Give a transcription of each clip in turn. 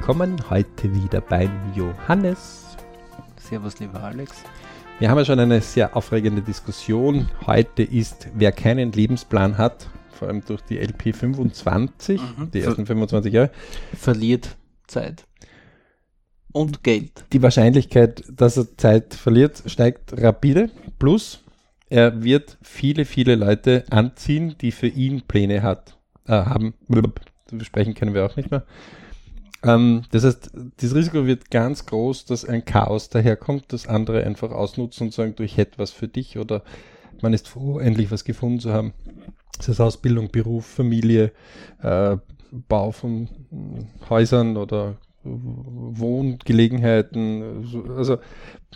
willkommen. Heute wieder beim Johannes. Servus, lieber Alex. Wir haben ja schon eine sehr aufregende Diskussion. Heute ist, wer keinen Lebensplan hat, vor allem durch die LP 25, mhm. die ersten 25 Jahre, verliert Zeit. Und Geld. Die Wahrscheinlichkeit, dass er Zeit verliert, steigt rapide. Plus, er wird viele, viele Leute anziehen, die für ihn Pläne hat, äh, haben. Sprechen können wir auch nicht mehr. Ähm, das heißt, das Risiko wird ganz groß, dass ein Chaos daherkommt, dass andere einfach ausnutzen und sagen, du, ich hätte was für dich oder man ist froh, endlich was gefunden zu haben. Das heißt Ausbildung, Beruf, Familie, äh, Bau von Häusern oder Wohngelegenheiten. Also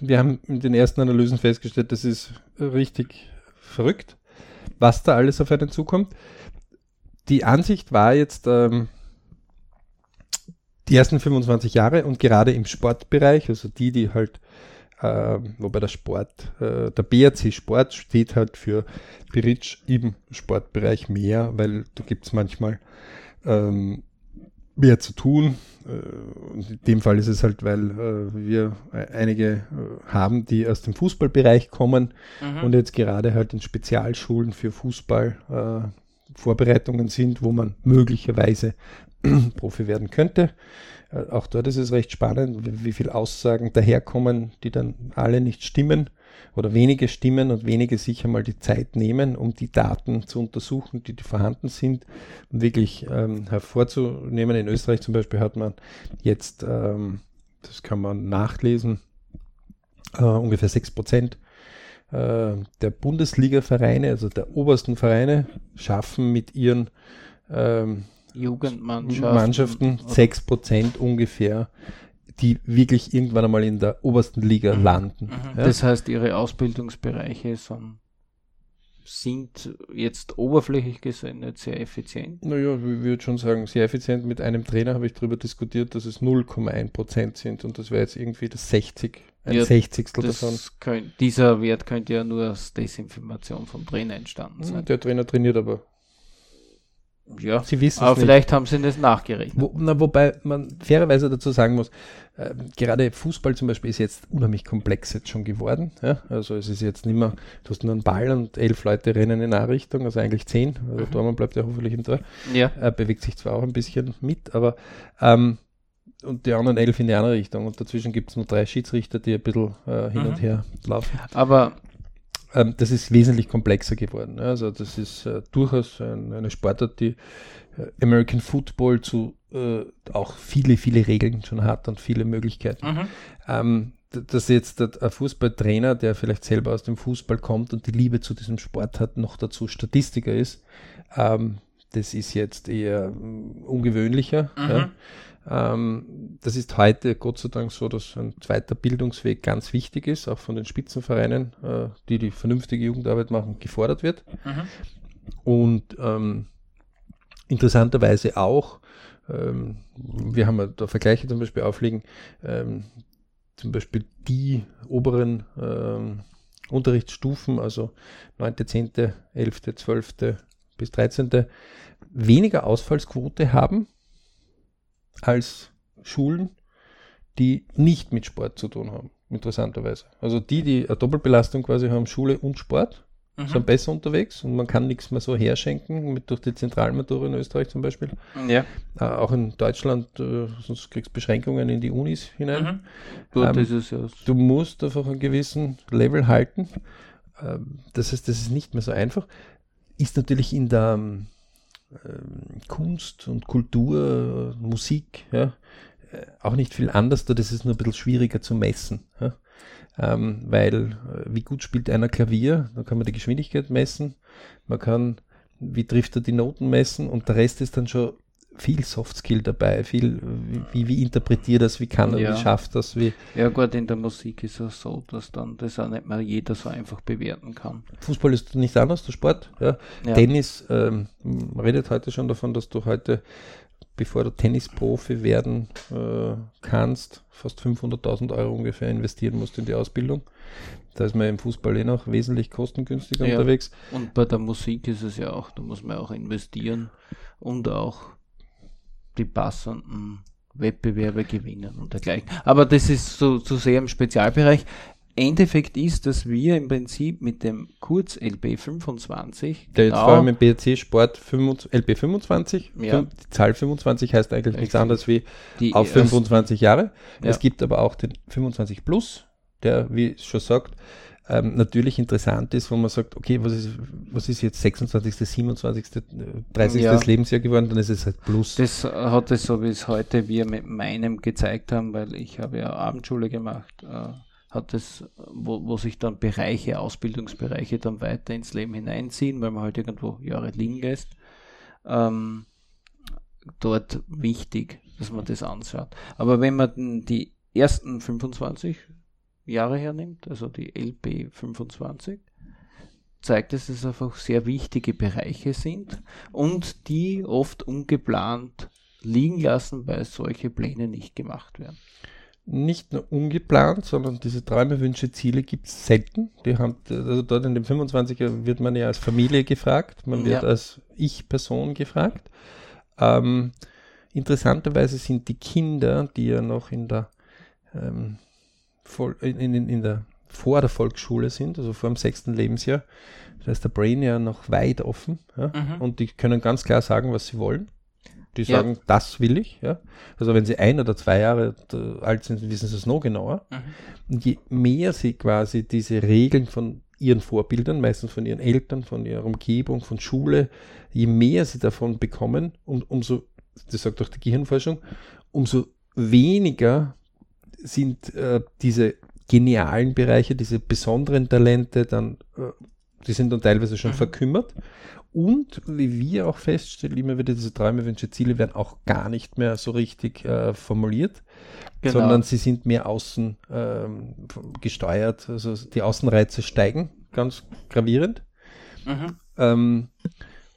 wir haben in den ersten Analysen festgestellt, das ist richtig verrückt, was da alles auf einen zukommt. Die Ansicht war jetzt, ähm, die ersten 25 Jahre und gerade im Sportbereich, also die, die halt, äh, wobei der Sport, äh, der BRC Sport steht halt für Beritsch im Sportbereich mehr, weil da gibt es manchmal ähm, mehr zu tun. Äh, und in dem Fall ist es halt, weil äh, wir einige äh, haben, die aus dem Fußballbereich kommen mhm. und jetzt gerade halt in Spezialschulen für Fußball äh, Vorbereitungen sind, wo man möglicherweise Profi werden könnte. Äh, auch dort ist es recht spannend, wie viele Aussagen daherkommen, die dann alle nicht stimmen oder wenige stimmen und wenige sich einmal die Zeit nehmen, um die Daten zu untersuchen, die, vorhanden sind und wirklich ähm, hervorzunehmen. In Österreich zum Beispiel hat man jetzt, ähm, das kann man nachlesen, äh, ungefähr 6 Prozent äh, der Bundesliga-Vereine, also der obersten Vereine, schaffen mit ihren ähm, Jugendmannschaften 6% ungefähr, die wirklich irgendwann einmal in der obersten Liga mhm. landen. Mhm. Ja? Das heißt, ihre Ausbildungsbereiche sind sind jetzt oberflächlich gesehen nicht sehr effizient. Naja, ich würde schon sagen, sehr effizient. Mit einem Trainer habe ich darüber diskutiert, dass es 0,1% sind und das wäre jetzt irgendwie das 60, ein ja, Sechzigstel davon. Könnt, dieser Wert könnte ja nur aus Desinformation vom Trainer entstanden hm, sein. Der Trainer trainiert aber ja, sie wissen aber vielleicht haben sie das nachgerechnet. Wo, na, wobei man fairerweise dazu sagen muss, äh, gerade Fußball zum Beispiel ist jetzt unheimlich komplex jetzt schon geworden. Ja? Also es ist jetzt nicht mehr, du hast nur einen Ball und elf Leute rennen in eine Richtung, also eigentlich zehn. Also mhm. Dormann bleibt ja hoffentlich im Tor. Ja. Äh, bewegt sich zwar auch ein bisschen mit, aber ähm, und die anderen elf in die andere Richtung. Und dazwischen gibt es nur drei Schiedsrichter, die ein bisschen äh, hin mhm. und her laufen. Aber ähm, das ist wesentlich komplexer geworden. Also das ist äh, durchaus ein, eine Sportart, die äh, American Football zu äh, auch viele, viele Regeln schon hat und viele Möglichkeiten. Mhm. Ähm, dass jetzt ein Fußballtrainer, der vielleicht selber aus dem Fußball kommt und die Liebe zu diesem Sport hat, noch dazu Statistiker ist, ähm, das ist jetzt eher mm, ungewöhnlicher. Mhm. Ja. Ähm, das ist heute Gott sei Dank so, dass ein zweiter Bildungsweg ganz wichtig ist, auch von den Spitzenvereinen, äh, die die vernünftige Jugendarbeit machen, gefordert wird. Mhm. Und ähm, interessanterweise auch, ähm, wir haben ja da Vergleiche zum Beispiel aufliegen, ähm, zum Beispiel die oberen ähm, Unterrichtsstufen, also 9., 10., 11., 12. bis 13. weniger Ausfallsquote haben als Schulen, die nicht mit Sport zu tun haben, interessanterweise. Also die, die eine Doppelbelastung quasi haben, Schule und Sport, mhm. sind besser unterwegs und man kann nichts mehr so herschenken, mit durch die Zentralmatura in Österreich zum Beispiel. Ja. Äh, auch in Deutschland, äh, sonst kriegst du Beschränkungen in die Unis hinein. Mhm. Ähm, ist es ja. Du musst einfach einen gewissen Level halten. Ähm, das heißt, das ist nicht mehr so einfach. Ist natürlich in der ähm, Kunst und Kultur, Musik, ja, äh, auch nicht viel anders, da das ist nur ein bisschen schwieriger zu messen. Ja. Ähm, weil, äh, wie gut spielt einer Klavier, da kann man die Geschwindigkeit messen, man kann, wie trifft er die Noten messen und der Rest ist dann schon viel Soft Skill dabei, viel, wie, wie interpretiert das, wie kann er, ja. wie schafft das, wie. Ja gut, in der Musik ist es so, dass dann das auch nicht mehr jeder so einfach bewerten kann. Fußball ist nicht anders, der Sport, ja. ja. Tennis, ähm, man redet heute schon davon, dass du heute, bevor du Tennisprofi werden äh, kannst, fast 500.000 Euro ungefähr investieren musst in die Ausbildung. Da ist man im Fußball eh noch wesentlich kostengünstiger ja. unterwegs. Und bei der Musik ist es ja auch, da muss man auch investieren und auch die passenden Wettbewerbe gewinnen und dergleichen. Aber das ist so, so sehr im Spezialbereich. Endeffekt ist, dass wir im Prinzip mit dem Kurz LB25, Der jetzt vor allem im BRC Sport 25, LB25, Ja. die Zahl 25 heißt eigentlich nichts anderes wie die auf 25 Jahre. Ja. Es gibt aber auch den 25 Plus, der, wie es schon sagt, ähm, natürlich interessant ist, wo man sagt, okay, was ist, was ist jetzt 26., 27., äh, 30. Ja. Lebensjahr geworden, dann ist es halt Plus. Das hat es so, wie es heute wir mit meinem gezeigt haben, weil ich habe ja Abendschule gemacht, äh, hat es, wo, wo sich dann Bereiche, Ausbildungsbereiche dann weiter ins Leben hineinziehen, weil man halt irgendwo Jahre liegen lässt. Ähm, dort wichtig, dass man das anschaut. Aber wenn man die ersten 25 Jahre hernimmt, also die LB 25, zeigt dass es einfach sehr wichtige Bereiche sind und die oft ungeplant liegen lassen, weil solche Pläne nicht gemacht werden. nicht nur ungeplant, sondern diese Träume, Wünsche, Ziele gibt es selten. Die haben, also dort in dem 25er wird man ja als Familie gefragt, man wird Ja. als Ich-Person gefragt. Ähm, interessanterweise sind die Kinder, die ja noch in der, ähm, in, in, in der vor der Volksschule sind, also vor dem sechsten Lebensjahr, da ist der Brain ja noch weit offen ja? Mhm. und die können ganz klar sagen, was sie wollen. Die Ja. sagen, das will ich. Ja? Also wenn sie ein oder zwei Jahre äh, alt sind, wissen sie es noch genauer. Und je mehr sie quasi diese Regeln von ihren Vorbildern, meistens von ihren Eltern, von ihrer Umgebung, von Schule, je mehr sie davon bekommen, um, umso, das sagt auch die Gehirnforschung, umso weniger sind äh, diese genialen Bereiche, diese besonderen Talente dann, äh, die sind dann teilweise schon Mhm. verkümmert. Und wie wir auch feststellen, immer wieder diese Träume, Wünsche, Ziele werden auch gar nicht mehr so richtig äh, formuliert, Genau. sondern sie sind mehr außen ähm, gesteuert. Also die Außenreize steigen ganz gravierend. Mhm. Ähm,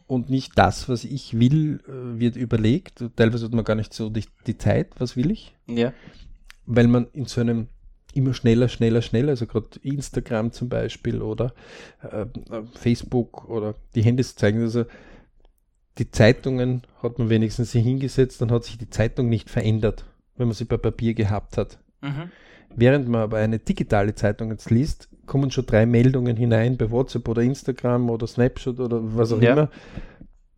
und nicht das, was ich will, äh, wird überlegt. Teilweise hat man gar nicht so die, die Zeit, was will ich, Ja. Weil man in so einem immer schneller, schneller, schneller, also gerade Instagram zum Beispiel oder äh, Facebook oder die Handys zeigen, also die Zeitungen hat man wenigstens sich hingesetzt, dann hat sich die Zeitung nicht verändert, wenn man sie bei Papier gehabt hat. Mhm. Während man aber eine digitale Zeitung jetzt liest, kommen schon drei Meldungen hinein bei WhatsApp oder Instagram oder Snapchat oder was auch Ja. immer,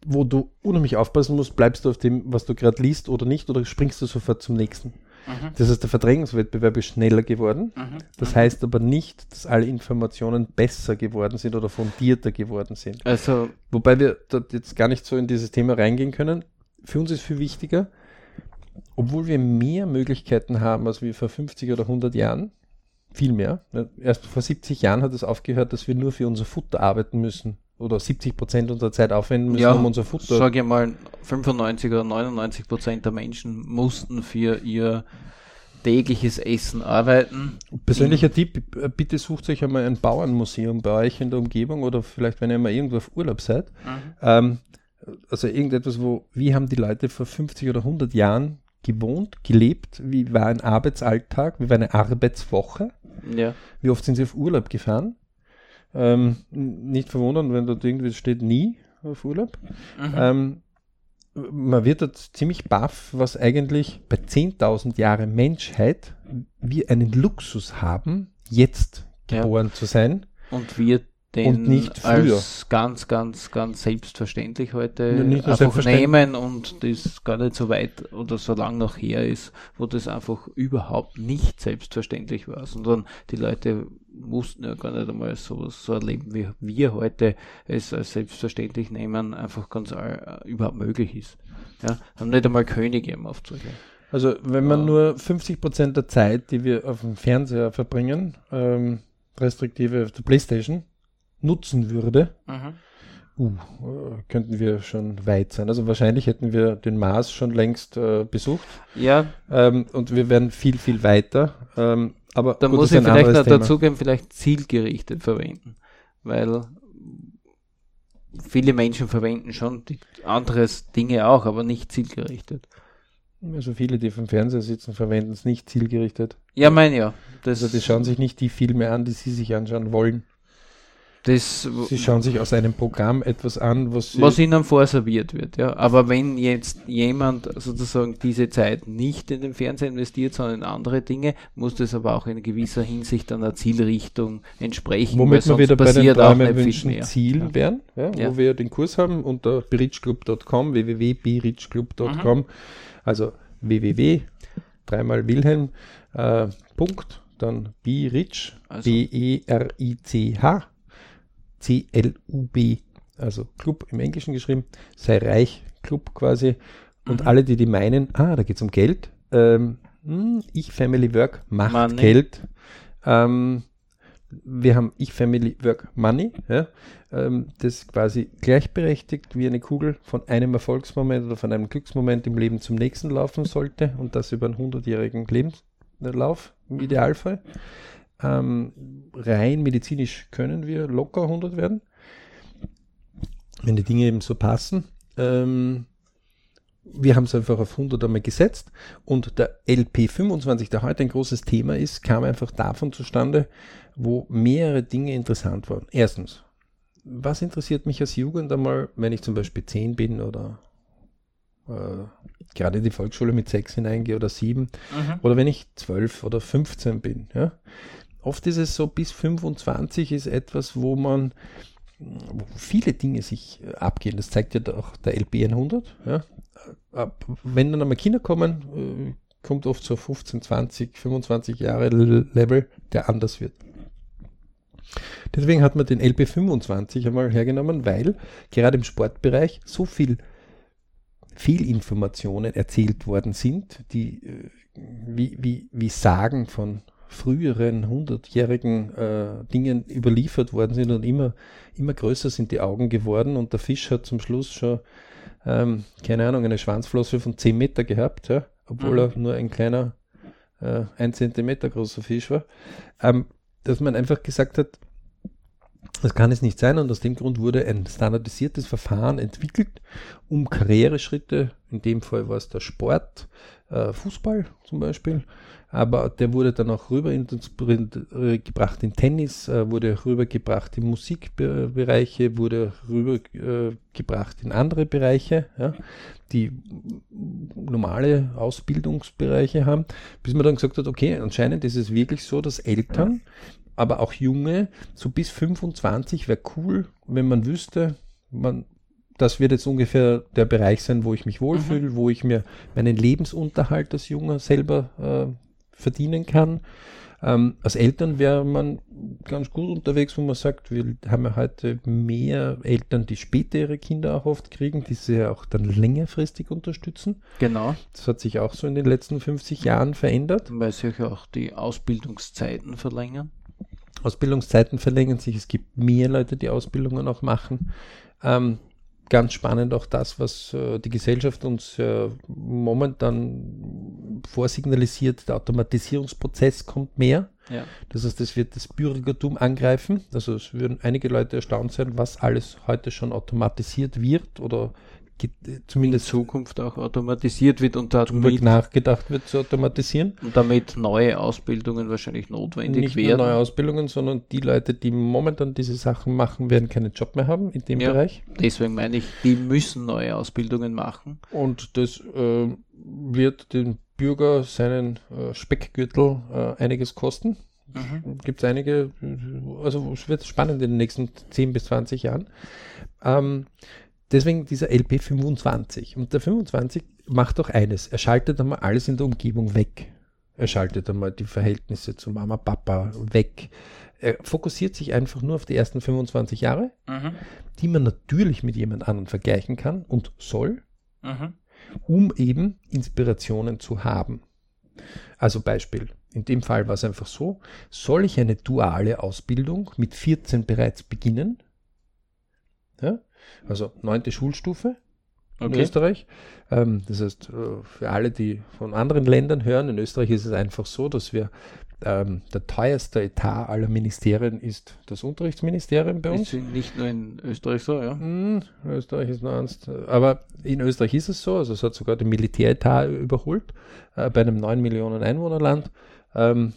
wo du unheimlich aufpassen musst, bleibst du auf dem, was du gerade liest oder nicht, oder springst du sofort zum nächsten. Mhm. Das heißt, der Verdrängungswettbewerb ist schneller geworden. Mhm. Das heißt aber nicht, dass alle Informationen besser geworden sind oder fundierter geworden sind. Also, Wobei wir dort jetzt gar nicht so in dieses Thema reingehen können. Für uns ist viel wichtiger, obwohl wir mehr Möglichkeiten haben als wir vor 50 oder 100 Jahren, viel mehr. ne, Erst vor 70 Jahren hat es aufgehört, dass wir nur für unser Futter arbeiten müssen oder 70 Prozent unserer Zeit aufwenden müssen, ja, um unser Futter. sage ich mal, 95 oder 99 Prozent der Menschen mussten für ihr tägliches Essen arbeiten. Persönlicher Tipp, bitte sucht euch einmal ein Bauernmuseum bei euch in der Umgebung oder vielleicht, wenn ihr mal irgendwo auf Urlaub seid. Ähm, also irgendetwas, wo, wie haben die Leute vor 50 oder 100 Jahren gewohnt, gelebt? Wie war ein Arbeitsalltag? Wie war eine Arbeitswoche? Ja. Wie oft sind sie auf Urlaub gefahren? Ähm, nicht verwundern, wenn dort irgendwie steht, nie auf Urlaub. Mhm. Ähm, man wird dort ziemlich baff, was eigentlich bei 10.000 Jahre Menschheit wir einen Luxus haben, jetzt Ja. geboren zu sein. Und wir den Und nicht früher. als ganz, ganz, ganz selbstverständlich heute Ja, einfach selbstverständlich. nehmen und das gar nicht so weit oder so lang noch her ist, wo das einfach überhaupt nicht selbstverständlich war, sondern die Leute mussten ja gar nicht einmal so, so erleben, wie wir heute es als selbstverständlich nehmen, einfach ganz all, überhaupt möglich ist. Ja, haben nicht einmal Könige im Aufzeichen. Also wenn man Ja. nur 50 Prozent der Zeit, die wir auf dem Fernseher verbringen, ähm, restriktive auf der Playstation, nutzen würde, Mhm. uh, könnten wir schon weit sein. Also wahrscheinlich hätten wir den Mars schon längst äh, besucht Ja, ähm, und wir wären viel, viel weiter. Ähm, aber Da gut, muss ich vielleicht Thema. dazugeben, vielleicht zielgerichtet verwenden. Weil viele Menschen verwenden schon die anderes Dinge auch, aber nicht zielgerichtet. Also viele, die vom Fernseher sitzen, verwenden es nicht zielgerichtet. Ja, mein ja. Das, Also die schauen sich nicht die Filme an, die sie sich anschauen wollen. Das, Sie schauen sich aus einem Programm etwas an, was, was ihnen vorserviert wird, ja. Aber wenn jetzt jemand sozusagen diese Zeit nicht in den Fernseher investiert, sondern in andere Dinge, muss das aber auch in gewisser Hinsicht einer Zielrichtung entsprechen. Womit wir wieder bei den auch Träume nicht viel wünschen mehr. Ziel Ja. wären, ja, Ja. wo wir den Kurs haben unter berichclub.com, www.berichclub.com, also www, dreimal Wilhelm, äh, Punkt, dann birich, Also- B-E-R-I-C-H, C-L-U-B, also Club im Englischen geschrieben, sei reich, Club quasi. Und Mhm. alle, die die meinen, ah, da geht es um Geld, ähm, hm, ich Family Work macht Money. Geld. Ähm, wir haben Ich Family Work Money, ja, ähm, das quasi gleichberechtigt wie eine Kugel von einem Erfolgsmoment oder von einem Glücksmoment im Leben zum nächsten laufen sollte und das über einen 100-jährigen Lebenslauf im Idealfall. Ähm, rein medizinisch können wir locker 100 werden, wenn die Dinge eben so passen. Ähm, wir haben es einfach auf 100 einmal gesetzt und der LP25, der heute ein großes Thema ist, kam einfach davon zustande, wo mehrere Dinge interessant waren. Erstens, was interessiert mich als Jugend einmal, wenn ich zum Beispiel 10 bin oder äh, gerade in die Volksschule mit 6 hineingehe oder 7 Mhm. oder wenn ich 12 oder 15 bin. Ja? Oft ist es so, bis 25 ist etwas, wo man wo viele Dinge sich äh, abgehen. Das zeigt ja auch der LP 100. Ja? Wenn dann einmal Kinder kommen, äh, kommt oft so 15, 20, 25 Jahre Level, der anders wird. Deswegen hat man den LP 25 einmal hergenommen, weil gerade im Sportbereich so viel Fehlinformationen erzählt worden sind, die äh, wie, wie, wie Sagen von früheren hundertjährigen äh, Dingen überliefert worden sind und immer, immer größer sind die Augen geworden und der Fisch hat zum Schluss schon, ähm, keine Ahnung, eine Schwanzflosse von 10 Meter gehabt, ja, obwohl Mhm. er nur ein kleiner, äh, ein Zentimeter großer Fisch war. Ähm, dass man einfach gesagt hat, das kann es nicht sein und aus dem Grund wurde ein standardisiertes Verfahren entwickelt, um Karriereschritte, in dem Fall war es der Sport, äh, Fußball zum Beispiel, aber der wurde dann auch rüber in, äh, gebracht in Tennis, äh, wurde rübergebracht in Musikbereiche, wurde rübergebracht äh, gebracht in andere Bereiche, ja, die normale Ausbildungsbereiche haben, bis man dann gesagt hat, okay, anscheinend ist es wirklich so, dass Eltern aber auch Junge, so bis 25 wäre cool, wenn man wüsste, man, das wird jetzt ungefähr der Bereich sein, wo ich mich wohlfühle, wo ich mir meinen Lebensunterhalt als Junger selber äh, verdienen kann. Ähm, als Eltern wäre man ganz gut unterwegs, wo man sagt, wir haben ja heute mehr Eltern, die später ihre Kinder auch oft kriegen, die sie ja auch dann längerfristig unterstützen. Genau, Das hat sich auch so in den letzten 50 Jahren verändert. weil sich auch die Ausbildungszeiten verlängern. Ausbildungszeiten verlängern sich, es gibt mehr Leute, die Ausbildungen auch machen. Ähm, ganz spannend auch das, was äh, die Gesellschaft uns äh, momentan vorsignalisiert, der Automatisierungsprozess kommt mehr. Ja. Das heißt, es wird das Bürgertum angreifen. Also es würden einige Leute erstaunt sein, was alles heute schon automatisiert wird oder ge- In zumindest Zukunft auch automatisiert wird und darüber damit, nachgedacht wird zu automatisieren. und damit neue Ausbildungen wahrscheinlich notwendig nicht werden. neue Ausbildungen, sondern die Leute, die momentan diese Sachen machen, werden keinen Job mehr haben in dem Ja. Bereich. Deswegen meine ich, die müssen neue Ausbildungen machen. Und das äh, wird den Bürger seinen äh, Speckgürtel äh, einiges kosten. Gibt es einige, äh, also es wird spannend in den nächsten 10 bis 20 Jahren. Ähm, deswegen dieser LP 25. Und der 25 macht doch eines, er schaltet einmal alles in der Umgebung weg. Er schaltet einmal die Verhältnisse zu Mama, Papa weg. Er fokussiert sich einfach nur auf die ersten 25 Jahre, Mhm. die man natürlich mit jemand anderem vergleichen kann und soll, Mhm. um eben Inspirationen zu haben. Also Beispiel, in dem Fall war es einfach so, soll ich eine duale Ausbildung mit 14 bereits beginnen? Ja? Also neunte Schulstufe in Okay. Österreich. Ähm, das heißt, äh, für alle, die von anderen Ländern hören, in Österreich ist es einfach so, dass wir ähm, der teuerste Etat aller Ministerien ist das Unterrichtsministerium bei uns. Ist nicht nur in Österreich so, ja. Hm, Österreich ist noch eins. Aber in Österreich ist es so, also es hat sogar den Militäretat überholt. Äh, bei einem 9 Millionen Einwohnerland ähm,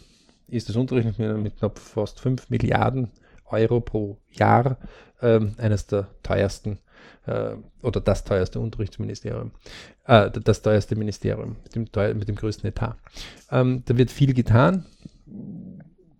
ist das Unterricht mit, mit knapp fast 5 Milliarden Euro pro Jahr, ähm, eines der teuersten äh, oder das teuerste Unterrichtsministerium, äh, das teuerste Ministerium mit dem, teuer, mit dem größten Etat. Ähm, da wird viel getan.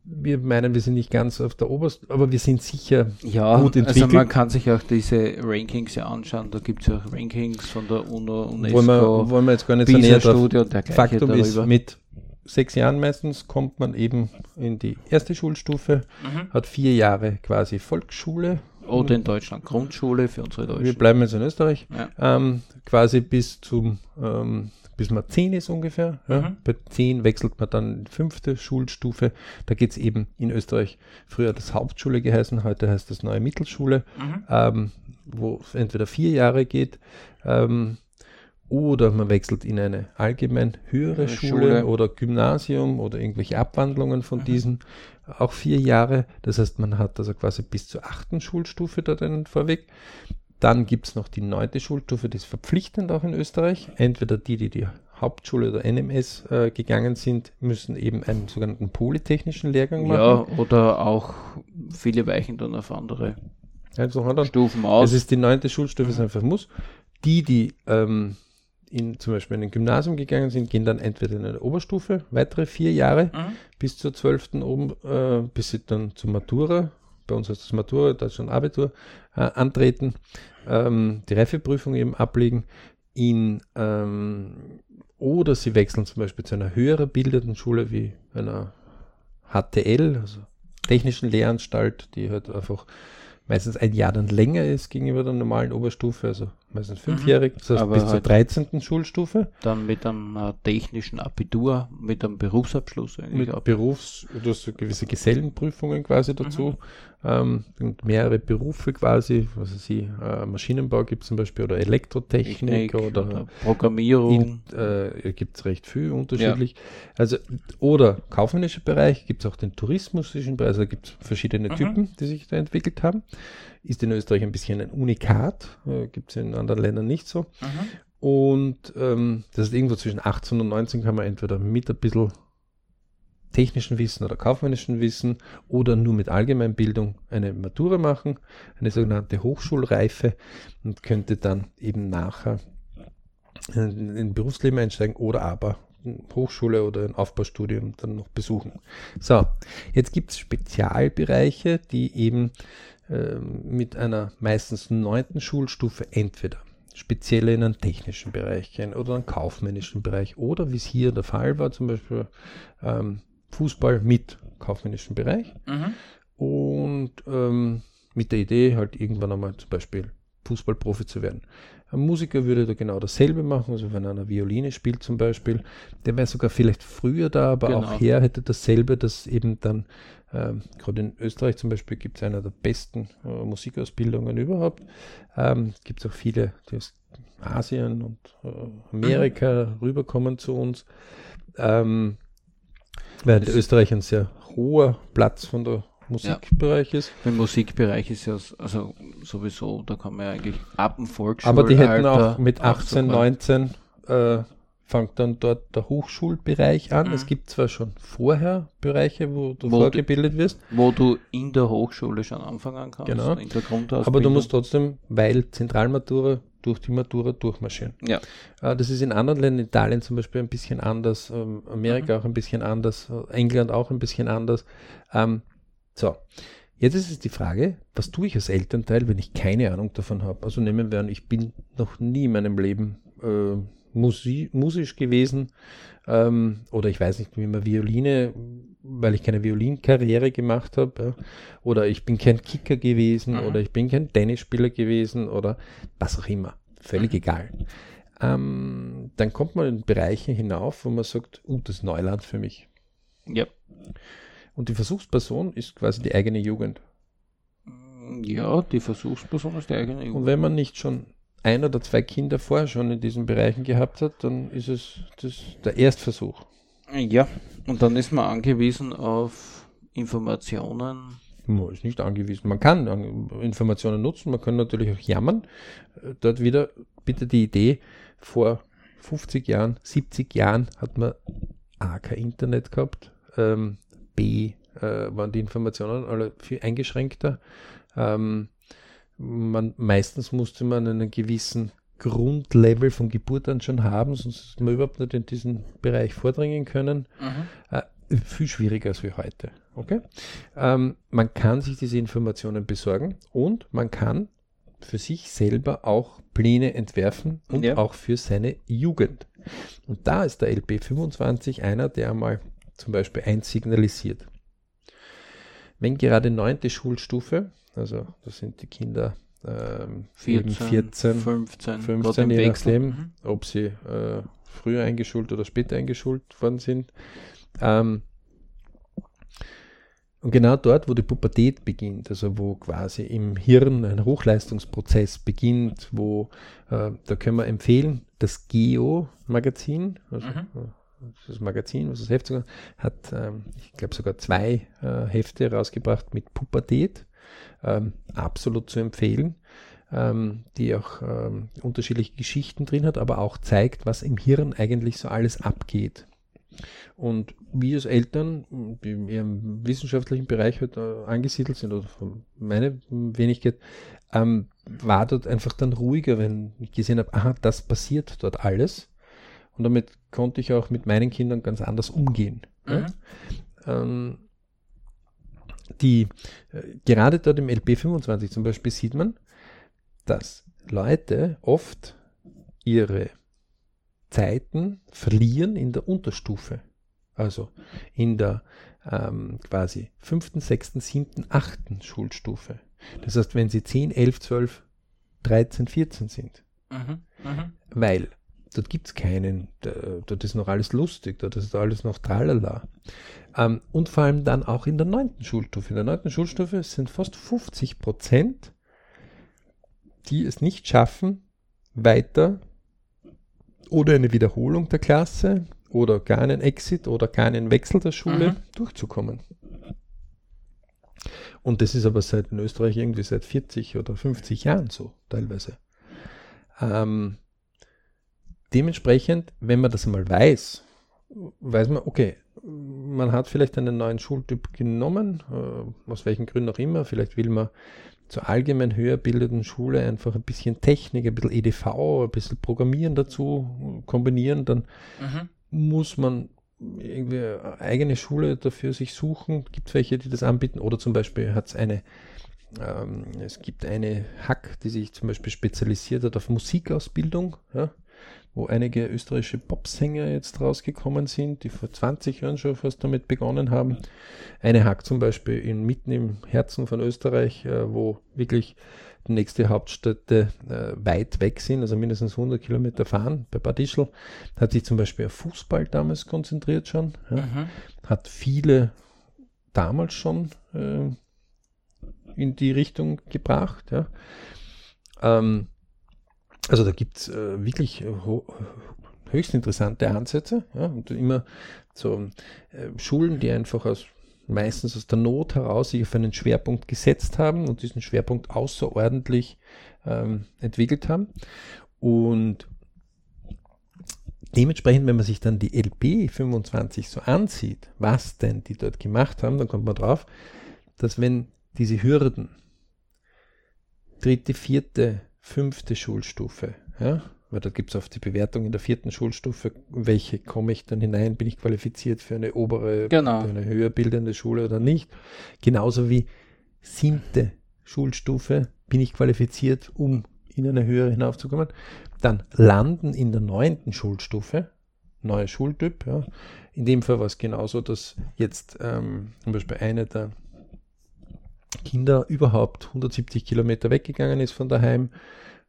Wir meinen, wir sind nicht ganz auf der Oberst, aber wir sind sicher ja, gut entwickelt. Also man kann sich auch diese Rankings ja anschauen. Da gibt es ja auch Rankings von der UNO, UNESCO, wollen wir, wollen wir jetzt gar nicht so näher drauf. Faktum darüber. ist, mit sechs Jahren meistens kommt man eben in die erste Schulstufe, mhm. hat vier Jahre quasi Volksschule. Oder in Deutschland Grundschule für unsere Deutschen. Wir bleiben jetzt in Österreich. Ja. Ähm, quasi bis zum ähm, bis man zehn ist ungefähr. Ja. Mhm. Bei zehn wechselt man dann in die fünfte Schulstufe. Da geht es eben in Österreich früher das Hauptschule geheißen, heute heißt das neue Mittelschule, mhm. ähm, wo es entweder vier Jahre geht. Ähm, oder man wechselt in eine allgemein höhere Schule, Schule, oder Gymnasium oder irgendwelche Abwandlungen von mhm. diesen, auch vier Jahre. Das heißt, man hat also quasi bis zur achten Schulstufe da dann vorweg. Dann gibt es noch die neunte Schulstufe, die ist verpflichtend auch in Österreich. Entweder die, die die Hauptschule oder NMS äh, gegangen sind, müssen eben einen sogenannten polytechnischen Lehrgang machen. Ja, oder auch viele weichen dann auf andere also Stufen aus. Es ist die neunte Schulstufe, es einfach muss. Die, die ähm, in zum Beispiel in ein Gymnasium gegangen sind, gehen dann entweder in eine Oberstufe, weitere vier Jahre mhm. bis zur zwölften oben, äh, bis sie dann zur Matura, bei uns heißt das Matura, da schon Abitur, äh, antreten, ähm, die Reifeprüfung eben ablegen, in, ähm, oder sie wechseln zum Beispiel zu einer höher bildenden Schule wie einer HTL, also Technischen Lehranstalt, die halt einfach meistens ein Jahr dann länger ist gegenüber der normalen Oberstufe, also meistens mhm. fünfjährig, das heißt Aber bis zur 13. Halt Schulstufe. Dann mit einem äh, technischen Abitur, mit einem Berufsabschluss eigentlich. Mit Berufs, du hast so gewisse Gesellenprüfungen quasi dazu mhm. ähm, und mehrere Berufe quasi, was weiß ich, äh, Maschinenbau gibt es zum Beispiel oder Elektrotechnik Technik oder, oder, Programmierung. äh, gibt es recht viel unterschiedlich. Ja. Also, oder kaufmännischer Bereich, gibt es auch den tourismusischen Bereich, also gibt es verschiedene mhm. Typen, die sich da entwickelt haben. Ist in Österreich ein bisschen ein Unikat, äh, gibt es in anderen Ländern nicht so. Mhm. Und ähm, das ist irgendwo zwischen 18 und 19 kann man entweder mit ein bisschen technischen Wissen oder kaufmännischen Wissen oder nur mit Allgemeinbildung eine Matura machen, eine sogenannte Hochschulreife und könnte dann eben nachher in, in Berufsleben einsteigen oder aber Hochschule oder ein Aufbaustudium dann noch besuchen. So, jetzt gibt es Spezialbereiche, die eben ähm, mit einer meistens neunten Schulstufe entweder speziell in einen technischen Bereich gehen oder einen kaufmännischen Bereich oder wie es hier der Fall war, zum Beispiel ähm, Fußball mit kaufmännischen Bereich mhm. und ähm, mit der Idee halt irgendwann einmal zum Beispiel Fußballprofi zu werden. Ein Musiker würde da genau dasselbe machen, also wenn einer Violine spielt zum Beispiel, der wäre sogar vielleicht früher da, aber genau. auch her hätte dasselbe, dass eben dann, ähm, gerade in Österreich zum Beispiel gibt es eine der besten äh, Musikausbildungen überhaupt. Ähm, gibt es auch viele, die aus Asien und äh, Amerika mhm. rüberkommen zu uns. Ähm, weil Österreich ein sehr hoher Platz von der Musikbereich ja. ist. Im Musikbereich ist ja also sowieso, da kann man ja eigentlich ab dem Volksschul Aber die hätten auch mit 18, 19 äh, fängt dann dort der Hochschulbereich an. Mhm. Es gibt zwar schon vorher Bereiche, wo du wo vorgebildet wirst. Wo du in der Hochschule schon anfangen kannst. Genau. Aber du musst trotzdem, weil Zentralmatura durch die Matura durchmarschieren. Ja. Äh, das ist in anderen Ländern, Italien zum Beispiel ein bisschen anders, ähm, Amerika mhm. auch ein bisschen anders, England auch ein bisschen anders. Ähm, so, jetzt ist es die Frage, was tue ich als Elternteil, wenn ich keine Ahnung davon habe? Also nehmen wir an, ich bin noch nie in meinem Leben äh, musi musisch gewesen ähm, oder ich weiß nicht, wie man Violine, weil ich keine Violinkarriere gemacht habe ja, oder ich bin kein Kicker gewesen mhm. oder ich bin kein Tennisspieler gewesen oder was auch immer. Völlig mhm. egal. Ähm, dann kommt man in Bereiche hinauf, wo man sagt, uh, das ist Neuland für mich. Ja. Und die Versuchsperson ist quasi die eigene Jugend. Ja, die Versuchsperson ist die eigene Jugend. Und wenn man nicht schon ein oder zwei Kinder vorher schon in diesen Bereichen gehabt hat, dann ist es das, der Erstversuch. Ja, und dann ist man angewiesen auf Informationen. Man ist nicht angewiesen. Man kann Informationen nutzen, man kann natürlich auch jammern. Dort wieder bitte die Idee, vor 50 Jahren, 70 Jahren hat man A, kein Internet gehabt, ähm, B, äh, waren die Informationen alle viel eingeschränkter. Ähm, man, meistens musste man einen gewissen Grundlevel von Geburt an schon haben, sonst ist man überhaupt nicht in diesen Bereich vordringen können. Mhm. Äh, viel schwieriger als wir heute. Okay? Ähm, man kann sich diese Informationen besorgen und man kann für sich selber auch Pläne entwerfen und ja. auch für seine Jugend. Und da ist der LP 25 einer, der mal zum Beispiel eins signalisiert. Wenn gerade neunte Schulstufe, also das sind die Kinder ähm, 14, 14, 15, 15 je nachdem, mhm. ob sie äh, früher eingeschult oder später eingeschult worden sind. Ähm, und genau dort, wo die Pubertät beginnt, also wo quasi im Hirn ein Hochleistungsprozess beginnt, wo äh, da können wir empfehlen, das Geo-Magazin, also mhm. Das Magazin, was das Heft sogar hat, ähm, ich glaube sogar zwei äh, Hefte rausgebracht mit Pubertät, ähm, absolut zu empfehlen, ähm, die auch ähm, unterschiedliche Geschichten drin hat, aber auch zeigt, was im Hirn eigentlich so alles abgeht. Und wir als Eltern, die im wissenschaftlichen Bereich halt äh, angesiedelt sind, oder von meiner Wenigkeit, ähm, war dort einfach dann ruhiger, wenn ich gesehen habe, aha, das passiert dort alles. Und damit konnte ich auch mit meinen Kindern ganz anders umgehen. Mhm. Ja? Ähm, die, äh, gerade dort im LP25 zum Beispiel sieht man, dass Leute oft ihre Zeiten verlieren in der Unterstufe. Also in der ähm, quasi fünften, sechsten, siebten, achten Schulstufe. Das heißt, wenn sie 10, 11, 12, 13, 14 sind. Mhm, mh. Weil dort gibt es keinen, dort ist noch alles lustig, dort ist alles noch tralala. Ähm, und vor allem dann auch in der neunten Schulstufe. In der neunten Schulstufe sind fast 50 Prozent, die es nicht schaffen, weiter oder eine Wiederholung der Klasse oder gar einen Exit oder gar einen Wechsel der Schule mhm. durchzukommen. Und das ist aber seit in Österreich irgendwie seit 40 oder 50 Jahren so, teilweise. Ähm, dementsprechend, wenn man das mal weiß, weiß man, okay, man hat vielleicht einen neuen Schultyp genommen, äh, aus welchen Gründen auch immer. Vielleicht will man zur allgemein höher bildenden Schule einfach ein bisschen Technik, ein bisschen EDV, ein bisschen Programmieren dazu kombinieren, dann mhm. muss man irgendwie eine eigene Schule dafür sich suchen. Gibt welche, die das anbieten? Oder zum Beispiel hat es eine, ähm, es gibt eine Hack, die sich zum Beispiel spezialisiert hat auf Musikausbildung. Ja? Wo einige österreichische Popsänger jetzt rausgekommen sind, die vor 20 Jahren schon fast damit begonnen haben. Eine Hack zum Beispiel in, mitten im Herzen von Österreich, äh, wo wirklich die nächste Hauptstädte äh, weit weg sind, also mindestens 100 Kilometer fahren. Bei Bad Ischl hat sich zum Beispiel auf Fußball damals konzentriert schon, ja. mhm. hat viele damals schon äh, in die Richtung gebracht. Ja. Ähm, also da gibt es äh, wirklich äh, höchst interessante Ansätze ja, und immer so äh, Schulen, die einfach aus meistens aus der Not heraus sich auf einen Schwerpunkt gesetzt haben und diesen Schwerpunkt außerordentlich ähm, entwickelt haben. Und dementsprechend, wenn man sich dann die LP 25 so ansieht, was denn die dort gemacht haben, dann kommt man drauf, dass wenn diese Hürden, dritte, vierte, fünfte Schulstufe. Ja? Weil da gibt es oft die Bewertung in der vierten Schulstufe, welche komme ich dann hinein, bin ich qualifiziert für eine obere, genau. für eine höher bildende Schule oder nicht. Genauso wie siebte Schulstufe, bin ich qualifiziert, um in eine höhere hinaufzukommen. Dann landen in der neunten Schulstufe, neuer Schultyp. Ja. In dem Fall war es genauso, dass jetzt ähm, zum Beispiel eine der Kinder überhaupt 170 Kilometer weggegangen ist von daheim,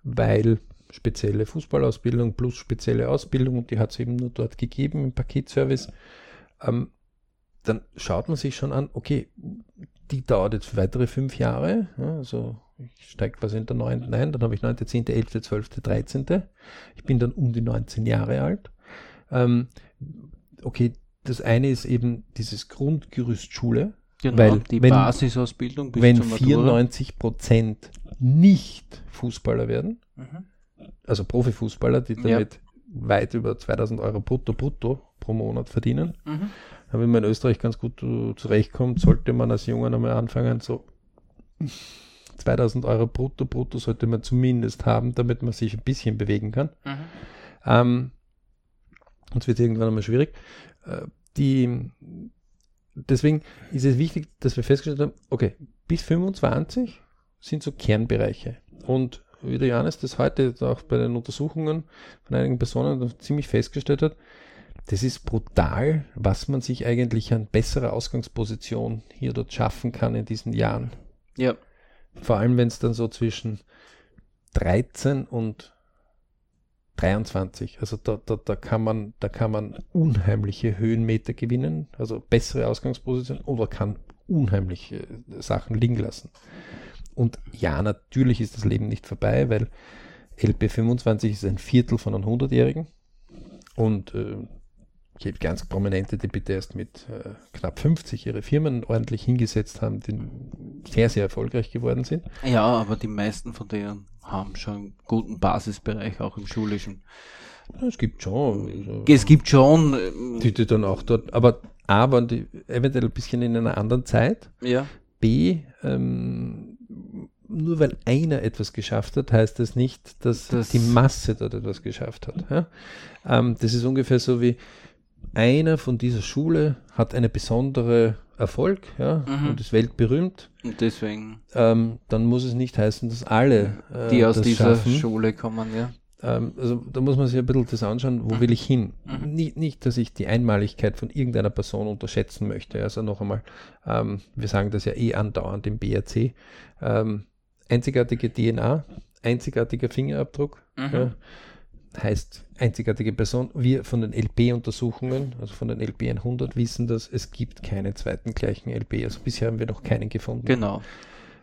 weil spezielle Fußballausbildung plus spezielle Ausbildung und die hat es eben nur dort gegeben im Paketservice. Ähm, dann schaut man sich schon an, okay, die dauert jetzt weitere fünf Jahre, ja, also ich steige quasi in der 9. ein, dann habe ich 9., 10., 11., 12., 13. Ich bin dann um die 19 Jahre alt. Ähm, okay, das eine ist eben dieses Grundgerüst Schule, Genau, Weil die wenn, Basisausbildung bis Wenn 94 Prozent nicht Fußballer werden, mhm. also Profifußballer, die damit ja. weit über 2000 Euro brutto brutto pro Monat verdienen, mhm. wenn man in Österreich ganz gut äh, zurechtkommt, sollte man als Junger nochmal anfangen, so 2000 Euro brutto, brutto sollte man zumindest haben, damit man sich ein bisschen bewegen kann. Mhm. Ähm, sonst wird es irgendwann einmal schwierig. Äh, die, deswegen ist es wichtig, dass wir festgestellt haben, okay, bis 25 sind so Kernbereiche. Und wie der Johannes das heute auch bei den Untersuchungen von einigen Personen ziemlich festgestellt hat, das ist brutal, was man sich eigentlich an besserer Ausgangsposition hier dort schaffen kann in diesen Jahren. Ja. Vor allem, wenn es dann so zwischen 13 und 23, also da, da, da, kann man, da kann man unheimliche Höhenmeter gewinnen, also bessere Ausgangsposition oder kann unheimliche Sachen liegen lassen. Und ja, natürlich ist das Leben nicht vorbei, weil LP25 ist ein Viertel von einem 100-Jährigen und äh, ich habe ganz prominente, die bitte erst mit äh, knapp 50 ihre Firmen ordentlich hingesetzt haben, die sehr, sehr erfolgreich geworden sind. Ja, aber die meisten von denen haben schon einen guten Basisbereich, auch im schulischen. Es gibt schon. Also, es gibt schon. Ähm, die, die dann auch dort, aber A waren die eventuell ein bisschen in einer anderen Zeit. Ja. B, ähm, nur weil einer etwas geschafft hat, heißt das nicht, dass das die Masse dort etwas geschafft hat. Ja? Ähm, das ist ungefähr so wie, einer von dieser Schule hat eine besondere Erfolg ja, mhm. und ist weltberühmt. Und deswegen. Ähm, dann muss es nicht heißen, dass alle äh, die aus dieser schaffen. Schule kommen, ja. Ähm, also da muss man sich ein bisschen das anschauen, wo mhm. will ich hin? Mhm. Nicht, nicht, dass ich die Einmaligkeit von irgendeiner Person unterschätzen möchte. Also noch einmal, ähm, wir sagen das ja eh andauernd im BRC. Ähm, einzigartige DNA, einzigartiger Fingerabdruck. Mhm. Ja, heißt einzigartige Person. Wir von den LP-Untersuchungen, also von den LP 100, wissen, dass es gibt keine zweiten gleichen LP. Also bisher haben wir noch keinen gefunden. Genau.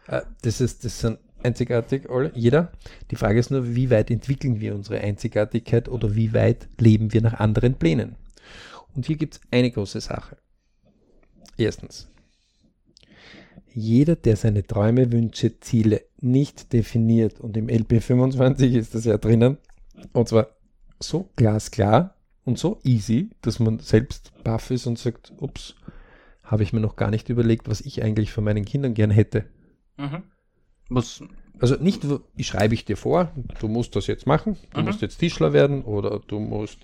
Äh, das ist, das sind einzigartig alle, jeder. Die Frage ist nur, wie weit entwickeln wir unsere Einzigartigkeit oder wie weit leben wir nach anderen Plänen? Und hier gibt es eine große Sache. Erstens, jeder, der seine Träume, Wünsche, Ziele nicht definiert, und im LP 25 ist das ja drinnen, und zwar so glasklar und so easy, dass man selbst baff ist und sagt, ups, habe ich mir noch gar nicht überlegt, was ich eigentlich von meinen Kindern gern hätte. Mhm. Was? Also nicht, ich schreibe ich dir vor, du musst das jetzt machen, du mhm. musst jetzt Tischler werden oder du musst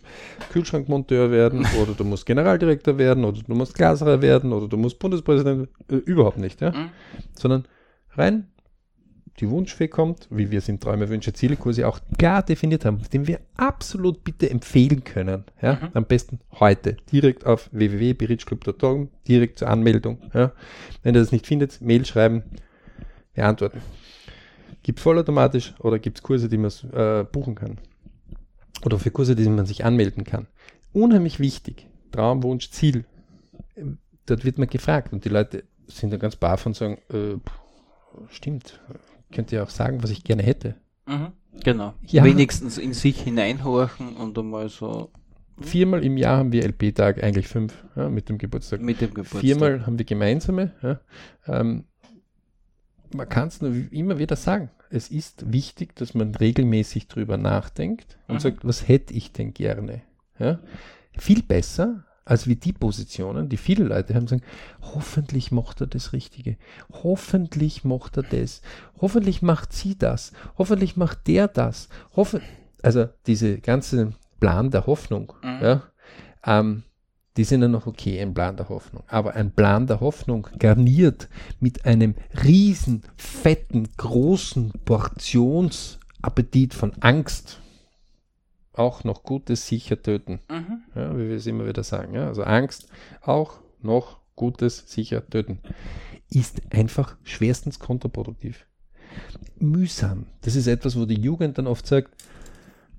Kühlschrankmonteur werden oder du musst Generaldirektor werden oder du musst Glaserer werden oder du musst Bundespräsident, äh, überhaupt nicht, ja. Mhm. Sondern rein die Wunschfee kommt, wie wir es im Träume, Wünsche, Ziele Kurse auch klar definiert haben, den wir absolut bitte empfehlen können. Ja? Mhm. Am besten heute direkt auf www.berichclub.com, direkt zur Anmeldung. Ja? Wenn ihr das nicht findet, Mail schreiben, beantworten. Gibt vollautomatisch oder gibt es Kurse, die man äh, buchen kann? Oder für Kurse, die man sich anmelden kann. Unheimlich wichtig. Traum, Wunsch, Ziel. Dort wird man gefragt und die Leute sind dann ganz baff und sagen, äh, stimmt, könnte ja auch sagen, was ich gerne hätte. Mhm, genau. Ja. Wenigstens in sich hineinhorchen und einmal so. Viermal im Jahr haben wir LP-Tag, eigentlich fünf, ja, mit dem Geburtstag. Mit dem Geburtstag. Viermal haben wir gemeinsame. Ja. Ähm, man kann es nur immer wieder sagen. Es ist wichtig, dass man regelmäßig drüber nachdenkt und mhm. sagt, was hätte ich denn gerne? Ja? Viel besser, als wie die Positionen, die viele Leute haben, sagen, hoffentlich macht er das Richtige, hoffentlich macht er das, hoffentlich macht sie das, hoffentlich macht der das, hoffe, also diese ganze Plan der Hoffnung, mhm. ja, ähm, die sind ja noch okay, ein Plan der Hoffnung. Aber ein Plan der Hoffnung garniert mit einem riesen, fetten, großen Portionsappetit von Angst, auch noch Gutes sicher töten. Mhm. Ja, wie wir es immer wieder sagen. Ja? Also Angst auch noch Gutes sicher töten. Ist einfach schwerstens kontraproduktiv. Mühsam. Das ist etwas, wo die Jugend dann oft sagt,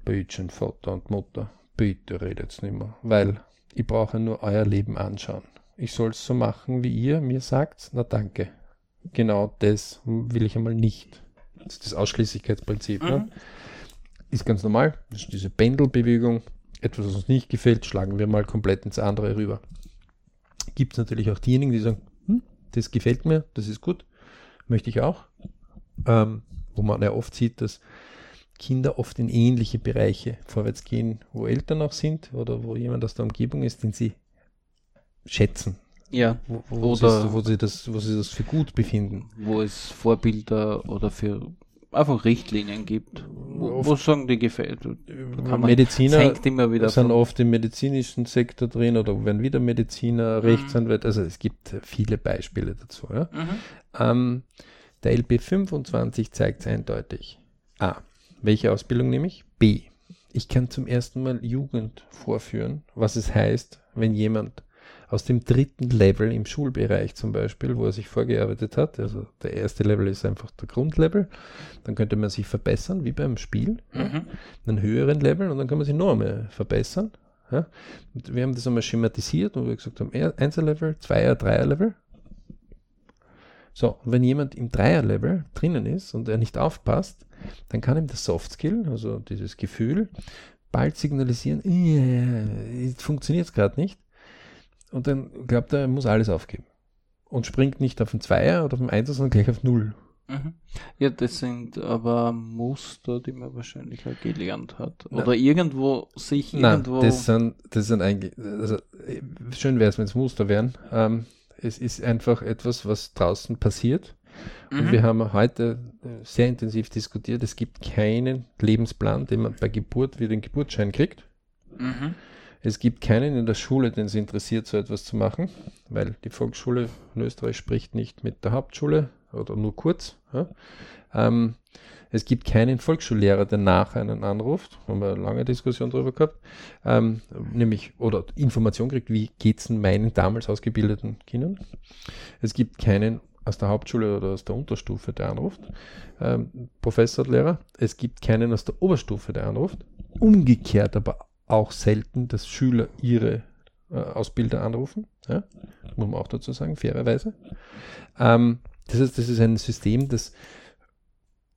Bötchen, Vater und Mutter, bitte redet nicht mehr, weil ich brauche nur euer Leben anschauen. Ich soll es so machen, wie ihr mir sagt, na danke. Genau das will ich einmal nicht. Das ist das Ausschließlichkeitsprinzip. Mhm. Ne? Ist ganz normal. Das ist diese Pendelbewegung. Etwas, was uns nicht gefällt, schlagen wir mal komplett ins andere rüber. Gibt es natürlich auch diejenigen, die sagen, hm, das gefällt mir, das ist gut, möchte ich auch. Ähm, wo man ja oft sieht, dass Kinder oft in ähnliche Bereiche vorwärts gehen, wo Eltern auch sind oder wo jemand aus der Umgebung ist, den sie schätzen. Ja. Wo, wo, Oder- sie, wo, sie das, wo sie das für gut befinden. wo es Vorbilder oder für einfach Richtlinien gibt, wo, wo sagen die gefällt. Da kann Mediziner immer wieder sind von- oft im medizinischen Sektor drin oder werden wieder Mediziner, Mhm. Rechtsanwälte. Also es gibt viele Beispiele dazu. Ja? Mhm. Ähm, der LB 25 zeigt es eindeutig. A. Welche Ausbildung nehme ich? B. Ich kann zum ersten Mal Jugend vorführen, was es heißt, wenn jemand aus dem dritten Level im Schulbereich zum Beispiel, wo er sich vorgearbeitet hat, also der erste Level ist einfach der Grundlevel, dann könnte man sich verbessern, wie beim Spiel, Mhm. einen höheren Level und dann kann man sich noch einmal verbessern. Ja? Wir haben das einmal schematisiert und wir gesagt haben, Einser-Level, Zweier, Dreier-Level. So, und wenn jemand im Dreier-Level drinnen ist und er nicht aufpasst, dann kann ihm das Soft-Skill, also dieses Gefühl, bald signalisieren, äh, funktioniert es gerade nicht. Und dann glaubt er, er muss alles aufgeben. Und springt nicht auf den Zweier oder auf den Einser, sondern gleich auf Null. Mhm. Ja, das sind aber Muster, die man wahrscheinlich auch gelernt hat. Oder irgendwo sich Nein, irgendwo. das sind, das sind eigentlich, also schön wäre es, wenn es Muster wären. Ähm, es ist einfach etwas, was draußen passiert. Und Mhm. wir haben heute äh, sehr intensiv diskutiert, es gibt keinen Lebensplan, den man bei Geburt wie den Geburtsschein kriegt. Mhm. Es gibt keinen in der Schule, den es interessiert, so etwas zu machen, weil die Volksschule in Österreich spricht nicht mit der Hauptschule oder nur kurz. Ja. Ähm, es gibt keinen Volksschullehrer, der nach einen anruft, haben wir eine lange Diskussion darüber gehabt, ähm, nämlich oder Information kriegt, wie geht es meinen damals ausgebildeten Kindern. Es gibt keinen aus der Hauptschule oder aus der Unterstufe, der anruft, ähm, Professor, Lehrer. Es gibt keinen aus der Oberstufe, der anruft. Umgekehrt aber auch selten, dass Schüler ihre äh, Ausbilder anrufen. Ja? Muss man auch dazu sagen, fairerweise. Ähm, das heißt, das ist ein System, das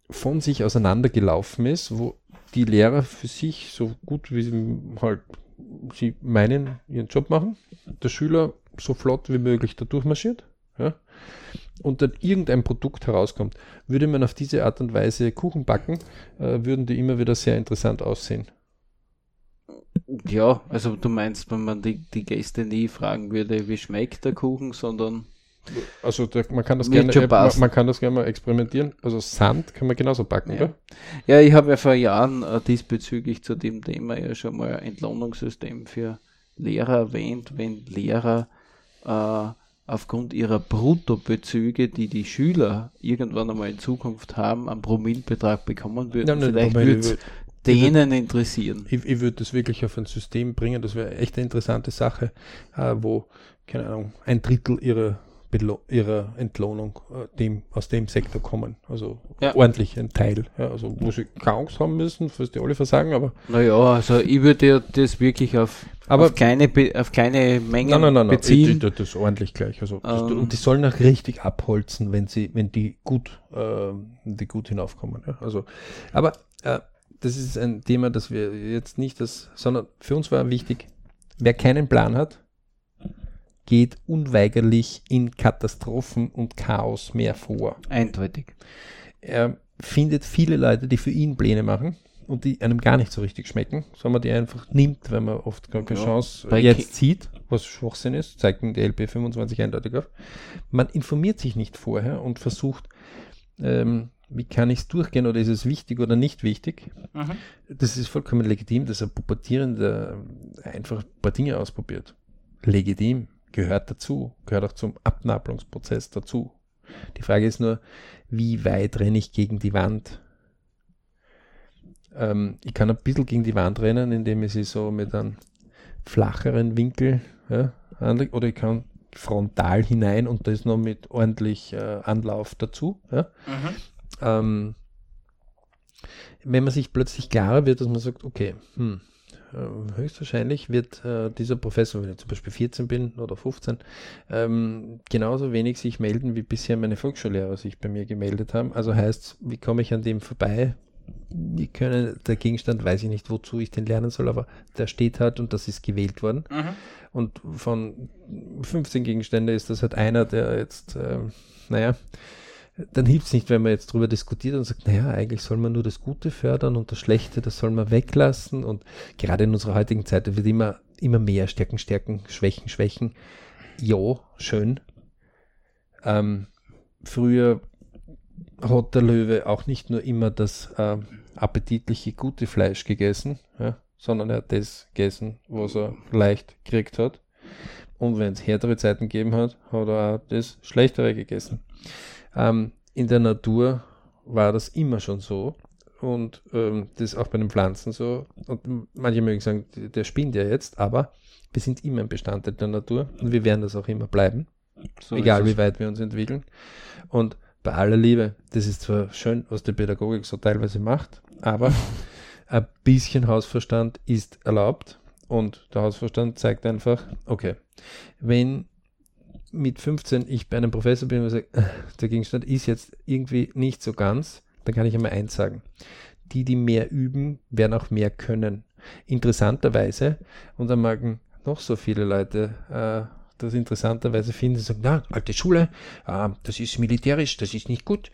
von sich auseinandergelaufen ist, wo die Lehrer für sich so gut wie sie halt sie meinen, ihren Job machen, der Schüler so flott wie möglich da durchmarschiert, ja, und dann irgendein Produkt herauskommt. Würde man auf diese Art und Weise Kuchen backen, äh, würden die immer wieder sehr interessant aussehen. Ja, also du meinst, wenn man die, die Gäste nie fragen würde, wie schmeckt der Kuchen, sondern Also da, man kann das gerne, äh, man, man kann das gerne mal experimentieren. Also Sand kann man genauso backen, Ja. oder? Ja, ich habe ja vor Jahren äh, diesbezüglich zu dem Thema ja schon mal ein Entlohnungssystem für Lehrer erwähnt, wenn Lehrer äh, aufgrund ihrer Bruttobezüge, die die Schüler irgendwann einmal in Zukunft haben, einen Promillbetrag bekommen würden. Nein, nein, Vielleicht aber würde ich denen interessieren. Ich, ich würde das wirklich auf ein System bringen, das wäre echt eine interessante Sache, äh, wo, keine Ahnung, ein Drittel ihrer, Belo ihrer Entlohnung äh, dem, aus dem Sektor kommen. Also Ja. ordentlich ein Teil. Ja, also wo sie keine Angst haben müssen, falls die alle versagen, aber, Naja, also ich würde ja das wirklich auf, Aber- auf, kleine, Be- auf kleine Mengen nein, nein, nein, nein, beziehen. ich- das ist ordentlich gleich. Also, das, Ähm. und die sollen auch richtig abholzen, wenn sie, wenn die gut, äh, die gut hinaufkommen. Ja? Also, aber äh, das ist ein Thema, das wir jetzt nicht das, sondern für uns war wichtig, wer keinen Plan hat, geht unweigerlich in Katastrophen und Chaos mehr vor. Eindeutig. Er findet viele Leute, die für ihn Pläne machen und die einem gar nicht so richtig schmecken, sondern man die einfach nimmt, weil man oft gar keine Ja, Chance bei jetzt sieht, was Schwachsinn ist, zeigt die LP 25 eindeutig auf. Man informiert sich nicht vorher und versucht, ähm, wie kann ich es durchgehen oder ist es wichtig oder nicht wichtig. Mhm. Das ist vollkommen legitim, dass ein Pubertierender einfach ein paar Dinge ausprobiert. Legitim, gehört dazu, gehört auch zum Abnabelungsprozess dazu. Die Frage ist nur, wie weit renne ich gegen die Wand? Ähm, ich kann ein bisschen gegen die Wand rennen, indem ich sie so mit einem flacheren Winkel ja, oder ich kann frontal hinein und das noch mit ordentlich äh, Anlauf dazu. Ja. Mhm. Ähm, wenn man sich plötzlich klarer wird, dass man sagt, okay, hm, äh, höchstwahrscheinlich wird äh, dieser Professor, wenn ich zum Beispiel 14 bin oder 15, ähm, genauso wenig sich melden, wie bisher meine Volksschullehrer sich bei mir gemeldet haben. Also heißt, wie komme ich an dem vorbei? Wir können, der Gegenstand weiß ich nicht, wozu ich den lernen soll, aber der steht halt und das ist gewählt worden. Mhm. Und von 15 Gegenstände ist das halt einer, der jetzt, ähm, naja, dann hilft es nicht, wenn man jetzt drüber diskutiert und sagt, naja, eigentlich soll man nur das Gute fördern und das Schlechte, das soll man weglassen. Und gerade in unserer heutigen Zeit wird immer, immer mehr Stärken, Stärken, Schwächen, Schwächen. ja, schön. Ähm, früher hat der Löwe auch nicht nur immer das äh, appetitliche, gute Fleisch gegessen, ja, sondern er hat das gegessen, was er leicht gekriegt hat. Und wenn es härtere Zeiten gegeben hat, hat er auch das Schlechtere gegessen. Ähm, in der Natur war das immer schon so. Und ähm, das ist auch bei den Pflanzen so. Und manche mögen sagen, der spinnt ja jetzt, aber wir sind immer ein Bestandteil der Natur und wir werden das auch immer bleiben. So egal wie weit wir uns entwickeln. Und bei aller Liebe, das ist zwar schön, was die Pädagogik so teilweise macht, aber ein bisschen Hausverstand ist erlaubt und der Hausverstand zeigt einfach, okay, wenn mit 15 ich bei einem Professor bin und sage, äh, der Gegenstand ist jetzt irgendwie nicht so ganz, dann kann ich einmal eins sagen. Die, die mehr üben, werden auch mehr können. Interessanterweise, und da magen noch so viele Leute äh, das interessanterweise finden, sagen, na, alte Schule, äh, das ist militärisch, das ist nicht gut.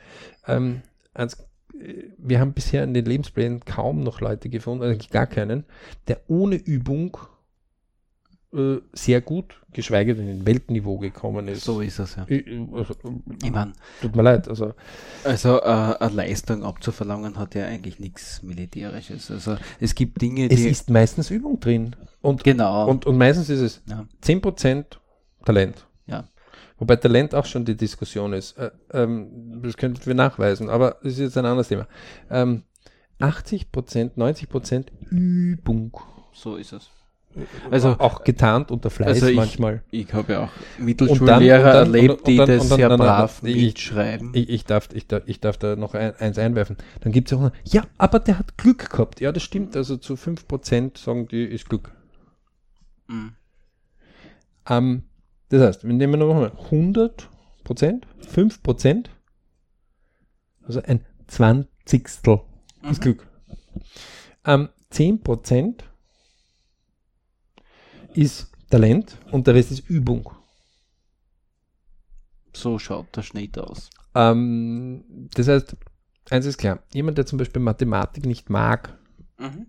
Ähm, als, äh, wir haben bisher in den Lebensplänen kaum noch Leute gefunden, eigentlich gar keinen, der ohne Übung äh, sehr gut, geschweige denn in Weltniveau gekommen ist. So ist es, ja. Ich, also, ich mein, tut mir leid. Also, also äh, eine Leistung abzuverlangen hat ja eigentlich nichts Militärisches. Also es gibt Dinge, die... Es ist meistens Übung drin. Und, genau. Und, und meistens ist es ja. 10% Talent. Ja. Wobei Talent auch schon die Diskussion ist. Äh, ähm, das könnten wir nachweisen, aber das ist jetzt ein anderes Thema. Ähm, 80% 90% Übung. So ist es. Also auch getarnt unter Fleiß also ich, manchmal. Ich habe ja auch Mittelschullehrer erlebt, die das sehr brav mitschreiben. Ich, ich, darf, ich, darf, ich darf da noch ein, eins einwerfen. Dann gibt es auch noch, ja, aber der hat Glück gehabt. Ja, das stimmt. Also zu 5% sagen die, ist Glück. Mhm. Ähm, das heißt, wir nehmen nochmal 100 Prozent, 5 Prozent, also ein Zwanzigstel mhm. ist Glück. Ähm, 10 Prozent ist Talent und der Rest ist Übung. So schaut der Schnitt aus. Ähm, das heißt, eins ist klar, jemand, der zum Beispiel Mathematik nicht mag, mhm.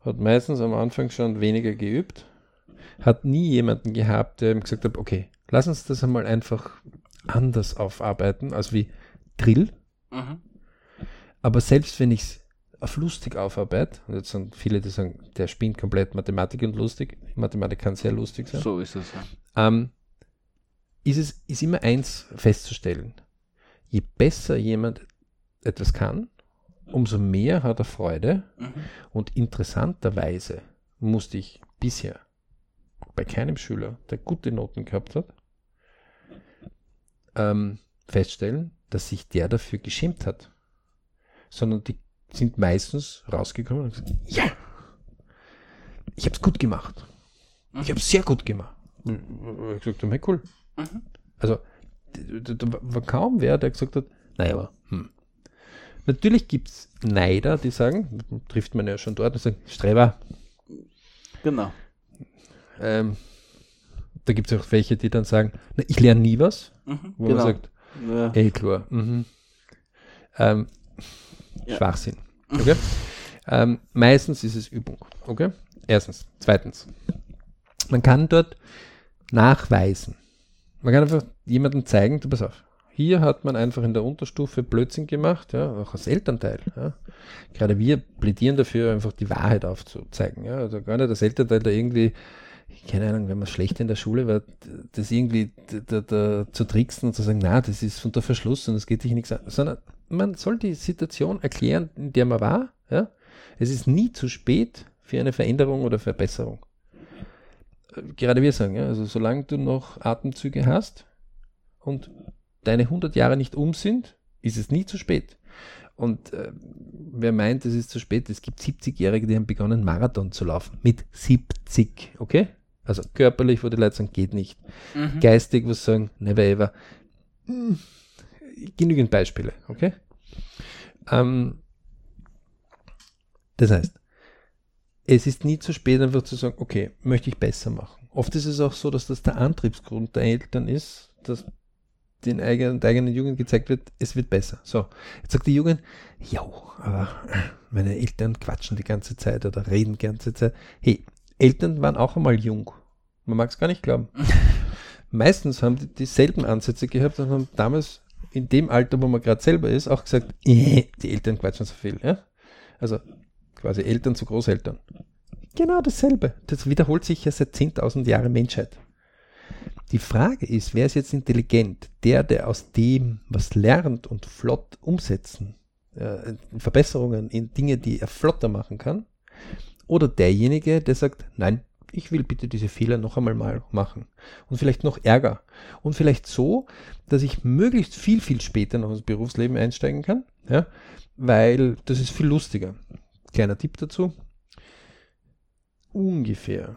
hat meistens am Anfang schon weniger geübt hat nie jemanden gehabt, der ihm gesagt hat, okay, lass uns das einmal einfach anders aufarbeiten, als wie Drill. Mhm. Aber selbst wenn ich es auf lustig aufarbeite, und jetzt sind viele, die sagen, der spinnt komplett Mathematik und lustig, Mathematik kann sehr lustig sein. So ist es. Ja. Ähm, ist es ist immer eins festzustellen. Je besser jemand etwas kann, umso mehr hat er Freude. Mhm. Und interessanterweise musste ich bisher bei keinem Schüler, der gute Noten gehabt hat, ähm, feststellen, dass sich der dafür geschämt hat. Sondern die sind meistens rausgekommen und gesagt, ja, ich habe es gut gemacht. Ich habe es sehr gut gemacht. Ich gesagt, hey, cool. Mhm. Also, da war kaum wer, der gesagt hat, naja, aber, hm. Natürlich gibt es Neider, die sagen, trifft man ja schon dort und sagen, Streber. Genau. Ähm, da gibt es auch welche, die dann sagen, na, ich lerne nie was, mhm, wo genau. man sagt, ja. ey klar, mhm. ähm, ja. Schwachsinn. Okay? ähm, meistens ist es Übung. Okay? Erstens. Zweitens. Man kann dort nachweisen. Man kann einfach jemandem zeigen, du pass auf, hier hat man einfach in der Unterstufe Blödsinn gemacht, ja, auch als Elternteil. Ja. Gerade wir plädieren dafür, einfach die Wahrheit aufzuzeigen. Ja. Also gar nicht das Elternteil da irgendwie keine Ahnung, wenn man schlecht in der Schule war, das irgendwie da, da, zu tricksen und zu sagen, na, das ist unter Verschluss und es geht sich nichts an, sondern man soll die Situation erklären, in der man war. Ja? Es ist nie zu spät für eine Veränderung oder Verbesserung. Gerade wir sagen, ja, also solange du noch Atemzüge hast und deine 100 Jahre nicht um sind, ist es nie zu spät. Und äh, wer meint, es ist zu spät, es gibt 70-Jährige, die haben begonnen, Marathon zu laufen. Mit 70, okay? Also körperlich, wo die Leute sagen, geht nicht. Mhm. Geistig, wo sie sagen, never ever. Hm, genügend Beispiele, okay? Ähm, das heißt, es ist nie zu spät, einfach zu sagen, okay, möchte ich besser machen. Oft ist es auch so, dass das der Antriebsgrund der Eltern ist, dass den eigenen, der eigenen Jugend gezeigt wird, es wird besser. So, jetzt sagt die Jugend, ja, aber meine Eltern quatschen die ganze Zeit oder reden die ganze Zeit. Hey, Eltern waren auch einmal jung. Man mag es gar nicht glauben. meistens haben die dieselben Ansätze gehabt und haben damals in dem Alter, wo man gerade selber ist, auch gesagt, äh, die Eltern quatschen so viel. Ja? Also quasi Eltern zu Großeltern. Genau dasselbe. Das wiederholt sich ja seit 10.000 Jahren Menschheit. Die Frage ist, wer ist jetzt intelligent? Der, der aus dem, was lernt und flott umsetzen, äh, Verbesserungen in Dinge, die er flotter machen kann? Oder derjenige, der sagt, nein, ich will bitte diese Fehler noch einmal mal machen. Und vielleicht noch Ärger. Und vielleicht so, dass ich möglichst viel, viel später noch ins Berufsleben einsteigen kann. Ja, weil das ist viel lustiger. Kleiner Tipp dazu. Ungefähr,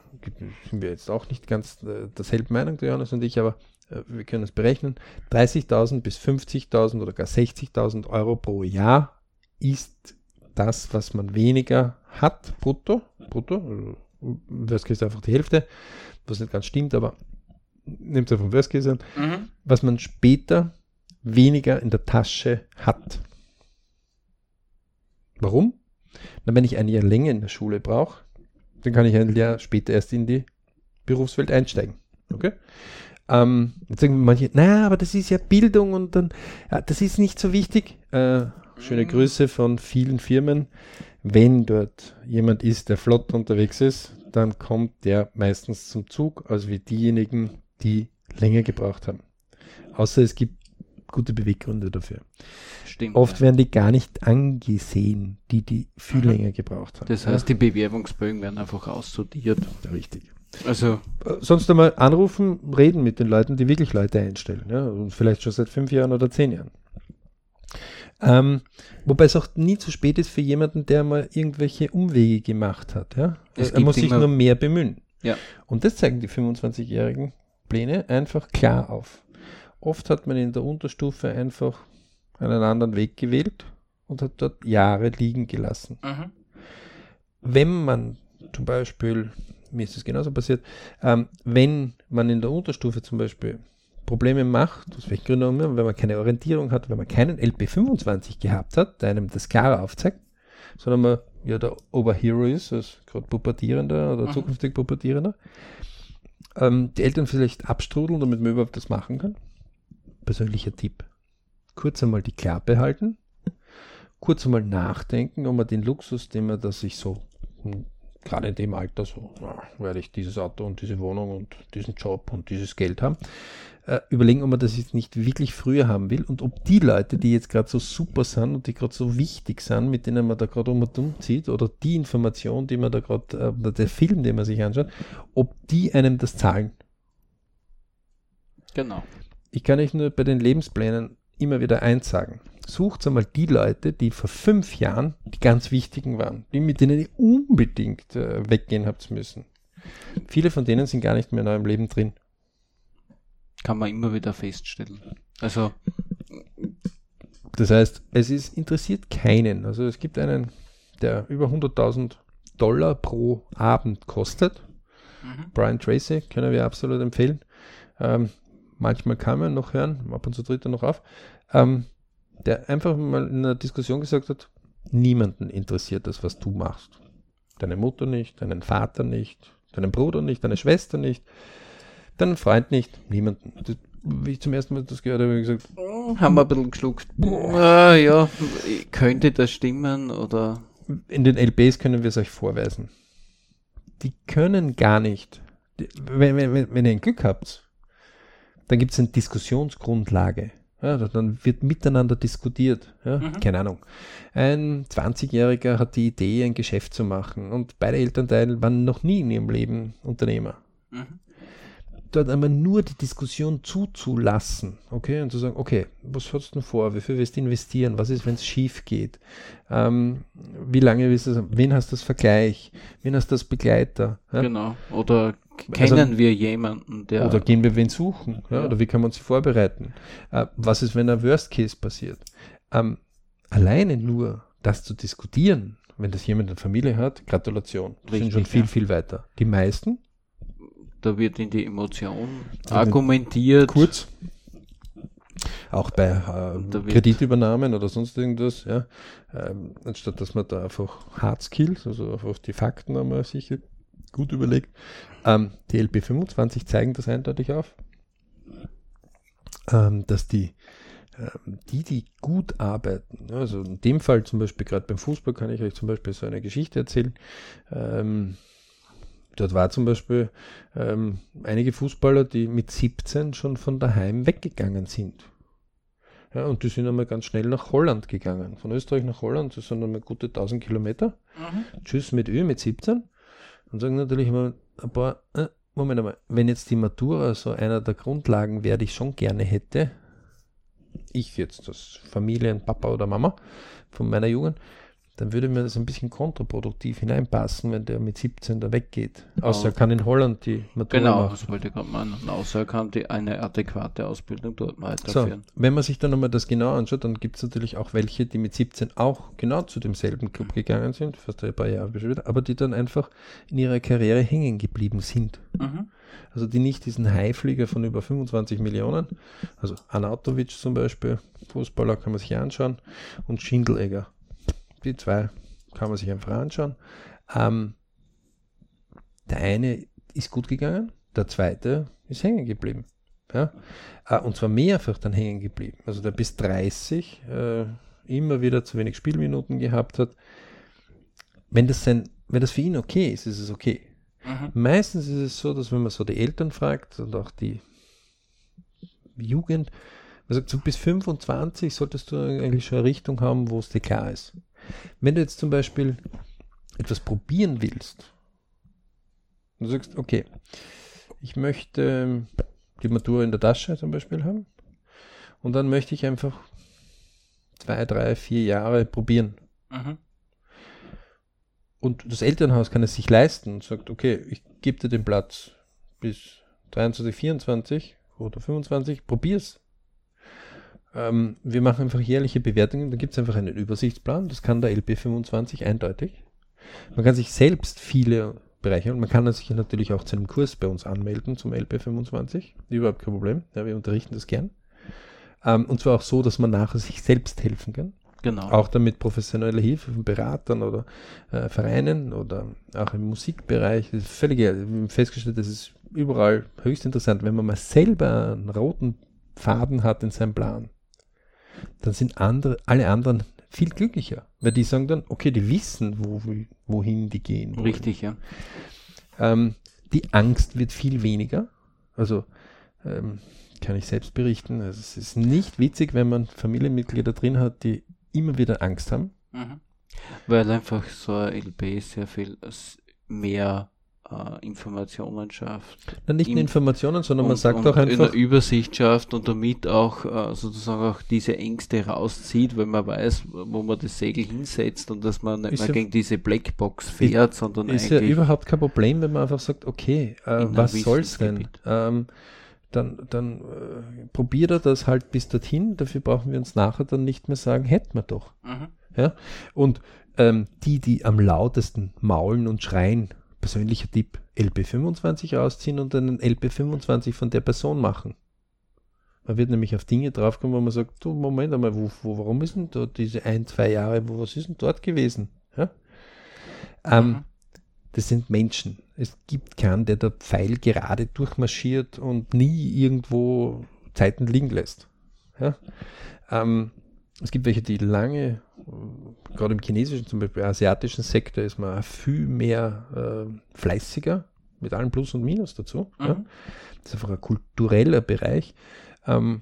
sind wir jetzt auch nicht ganz äh, derselben Meinung, der Johannes und ich, aber äh, wir können es berechnen. 30.000 bis 50.000 oder gar 60.000 Euro pro Jahr ist das, was man weniger hat, brutto, brutto, also Worst Case einfach die Hälfte, was nicht ganz stimmt, aber nimmt es vom Worst Case an, mhm. was man später weniger in der Tasche hat. Warum? Na, wenn ich ein Jahr länger in der Schule brauche, dann kann ich ein Jahr später erst in die Berufswelt einsteigen. Okay? Ähm, jetzt sagen manche, na, aber das ist ja Bildung und dann, ja, das ist nicht so wichtig. Äh, schöne mhm. Grüße von vielen Firmen wenn dort jemand ist, der flott unterwegs ist, dann kommt der meistens zum Zug, also wie diejenigen, die länger gebraucht haben. Außer es gibt gute Beweggründe dafür. Stimmt. Oft werden die gar nicht angesehen, die, die viel mhm. länger gebraucht haben. Das heißt, ja? die Bewerbungsbögen werden einfach aussortiert. Richtig. Also äh, sonst einmal anrufen, reden mit den Leuten, die wirklich Leute einstellen. Ja? Und vielleicht schon seit fünf Jahren oder zehn Jahren. Ähm, wobei es auch nie zu spät ist für jemanden, der mal irgendwelche Umwege gemacht hat. Ja? er muss sich nur mehr bemühen. Ja. Und das zeigen die 25-jährigen Pläne einfach klar auf. Oft hat man in der Unterstufe einfach einen anderen Weg gewählt und hat dort Jahre liegen gelassen. Mhm. Wenn man zum Beispiel, mir ist es genauso passiert, ähm, wenn man in der Unterstufe zum Beispiel Probleme macht, aus welchen Gründen auch wenn man keine Orientierung hat, wenn man keinen LP25 gehabt hat, der einem das klar aufzeigt, sondern man ja der Oberhero ist, als gerade Pubertierender oder mhm. zukünftig Pubertierender, ähm, die Eltern vielleicht abstrudeln, damit man überhaupt das machen kann. Persönlicher Tipp. Kurz einmal die Klappe halten, kurz einmal nachdenken, ob man den Luxus, den man da sich so hm, gerade in dem Alter so, ja, werde ich dieses Auto und diese Wohnung und diesen Job und dieses Geld haben, äh, überlegen, ob man das jetzt nicht wirklich früher haben will und ob die Leute, die jetzt gerade so super sind und die gerade so wichtig sind, mit denen man da gerade um und um zieht, oder die Information, die man da gerade, äh, oder der Film, den man sich anschaut, ob die einem das zahlen. Genau. Ich kann euch nur bei den Lebensplänen immer wieder eins sagen. Sucht einmal die Leute, die vor fünf Jahren die ganz wichtigen waren, die mit denen ihr unbedingt äh, weggehen habt müssen. Viele von denen sind gar nicht mehr in eurem Leben drin kann man immer wieder feststellen. Also. Das heißt, es ist interessiert keinen. Also es gibt einen, der über 100.000 Dollar pro Abend kostet. Mhm. Brian Tracy können wir absolut empfehlen. Ähm, manchmal kann man noch hören, ab und zu tritt er noch auf. Ähm, der einfach mal in einer Diskussion gesagt hat, niemanden interessiert das, was du machst. Deine Mutter nicht, deinen Vater nicht, deinen Bruder nicht, deine Schwester nicht deinen Freund nicht, niemanden. Das, wie ich zum ersten Mal das gehört habe, habe ich gesagt, oh, haben wir ein bisschen geschluckt. Ah, ja, könnte das stimmen oder? In den LBs können wir es euch vorweisen. Die können gar nicht. Wenn, wenn, wenn ihr ein Glück habt, dann gibt es eine Diskussionsgrundlage. Ja, dann wird miteinander diskutiert. Ja, mhm. Keine Ahnung. Ein 20-Jähriger hat die Idee, ein Geschäft zu machen und beide Elternteile waren noch nie in ihrem Leben Unternehmer. Mhm dort einmal nur die Diskussion zuzulassen, okay, und zu sagen, okay, was hast du denn vor, wie viel willst du investieren, was ist, wenn es schief geht, ähm, wie lange willst du, wen hast du das Vergleich, wen hast du das Begleiter. Ja? Genau, oder kennen also, wir jemanden, der... Oder gehen wir wen suchen, ja? Ja. oder wie kann man uns vorbereiten, äh, was ist, wenn ein Worst Case passiert. Ähm, alleine nur das zu diskutieren, wenn das jemand in der Familie hat, Gratulation, Richtig, sind schon viel, viel weiter. Die meisten da wird in die Emotion argumentiert. Kurz. Auch bei äh, Kreditübernahmen oder sonst irgendwas, ja. Ähm, anstatt dass man da einfach Hard Skills, also einfach die Fakten einmal sich gut überlegt. Ähm, die LP25 zeigen das eindeutig auf. ähm, dass die, ähm, die, die gut arbeiten, also in dem Fall zum Beispiel gerade beim Fußball kann ich euch zum Beispiel so eine Geschichte erzählen. Ähm, dort war zum Beispiel ähm, einige Fußballer, die mit 17 schon von daheim weggegangen sind. Ja, und die sind einmal ganz schnell nach Holland gegangen. Von Österreich nach Holland, das sind einmal gute 1000 Kilometer. Mhm. Tschüss mit Ö, mit 17. Und sagen natürlich immer ein paar, äh, Moment einmal, wenn jetzt die Matura so einer der Grundlagen wäre, die ich schon gerne hätte, ich jetzt als Familien, Papa oder Mama von meiner Jugend, dann würde mir das ein bisschen kontraproduktiv hineinpassen, wenn der mit 17 da weggeht. Außer er kann in Holland die Matura genau, machen. das wollte ich gerade meinen. Außer er kann die, eine adäquate Ausbildung dort weiterführen. So, wenn man sich dann nochmal das genau anschaut, dann gibt es natürlich auch welche, die mit 17 auch genau zu demselben Club mhm. gegangen sind, fast ein paar Jahre später, aber die dann einfach in ihrer Karriere hängen geblieben sind. Mhm. Also die nicht diesen Highflieger von über 25 Millionen, also Anatovic zum Beispiel, Fußballer kann man sich anschauen, und Schindelegger die zwei kann man sich einfach anschauen. Ähm, der eine ist gut gegangen, der zweite ist hängen geblieben. Ja? Äh, und zwar mehrfach dann hängen geblieben. Also der bis 30 äh, immer wieder zu wenig Spielminuten gehabt hat. Wenn das, sein, wenn das für ihn okay ist, ist es okay. Mhm. Meistens ist es so, dass wenn man so die Eltern fragt und auch die Jugend, man sagt, so bis 25 solltest du eigentlich schon eine Richtung haben, wo es dir klar ist. Wenn du jetzt zum Beispiel etwas probieren willst, und du sagst, okay, ich möchte die Matura in der Tasche zum Beispiel haben und dann möchte ich einfach zwei, drei, vier Jahre probieren. Mhm. Und das Elternhaus kann es sich leisten und sagt, okay, ich gebe dir den Platz bis 23, 24 oder 25, probier's. Ähm, wir machen einfach jährliche Bewertungen, da gibt es einfach einen Übersichtsplan, das kann der LP25 eindeutig. Man kann sich selbst viele Bereiche und man kann sich natürlich auch zu einem Kurs bei uns anmelden zum LP25, überhaupt kein Problem, ja, wir unterrichten das gern. Ähm, und zwar auch so, dass man nachher sich selbst helfen kann. Genau. Auch damit professionelle Hilfe von Beratern oder äh, Vereinen oder auch im Musikbereich. Das ist völlig festgestellt, das ist überall höchst interessant, wenn man mal selber einen roten Faden hat in seinem Plan dann sind andere, alle anderen viel glücklicher, weil die sagen dann, okay, die wissen, wo, wohin die gehen. Wohin. Richtig, ja. Ähm, die Angst wird viel weniger. Also ähm, kann ich selbst berichten. Also es ist nicht witzig, wenn man Familienmitglieder drin hat, die immer wieder Angst haben. Mhm. Weil einfach so ein LB sehr viel mehr äh, Informationen schafft. Na, nicht nur Informationen, sondern und, man sagt auch einfach. In der Übersicht schafft und damit auch äh, sozusagen auch diese Ängste rauszieht, weil man weiß, wo man das Segel hinsetzt und dass man nicht mehr ja, gegen diese Blackbox fährt, ist, sondern. Ist ja überhaupt kein Problem, wenn man einfach sagt, okay, äh, was soll's denn? Ähm, dann, dann äh, probiert er das halt bis dorthin. Dafür brauchen wir uns nachher dann nicht mehr sagen, hätten wir doch. Mhm. Ja? Und ähm, die, die am lautesten maulen und schreien, persönlicher Tipp, LP25 rausziehen und einen LP25 von der Person machen. Man wird nämlich auf Dinge draufkommen, wo man sagt, du, Moment einmal, wo, wo, warum ist denn da diese ein, zwei Jahre, wo, was ist denn dort gewesen? Ja? Ähm, mhm. Das sind Menschen. Es gibt keinen, der der Pfeil gerade durchmarschiert und nie irgendwo Zeiten liegen lässt. Ja? Ähm, es gibt welche, die lange, gerade im chinesischen, zum Beispiel asiatischen Sektor, ist man viel mehr äh, fleißiger, mit allen Plus und Minus dazu. Mhm. Ja. Das ist einfach ein kultureller Bereich. Ähm,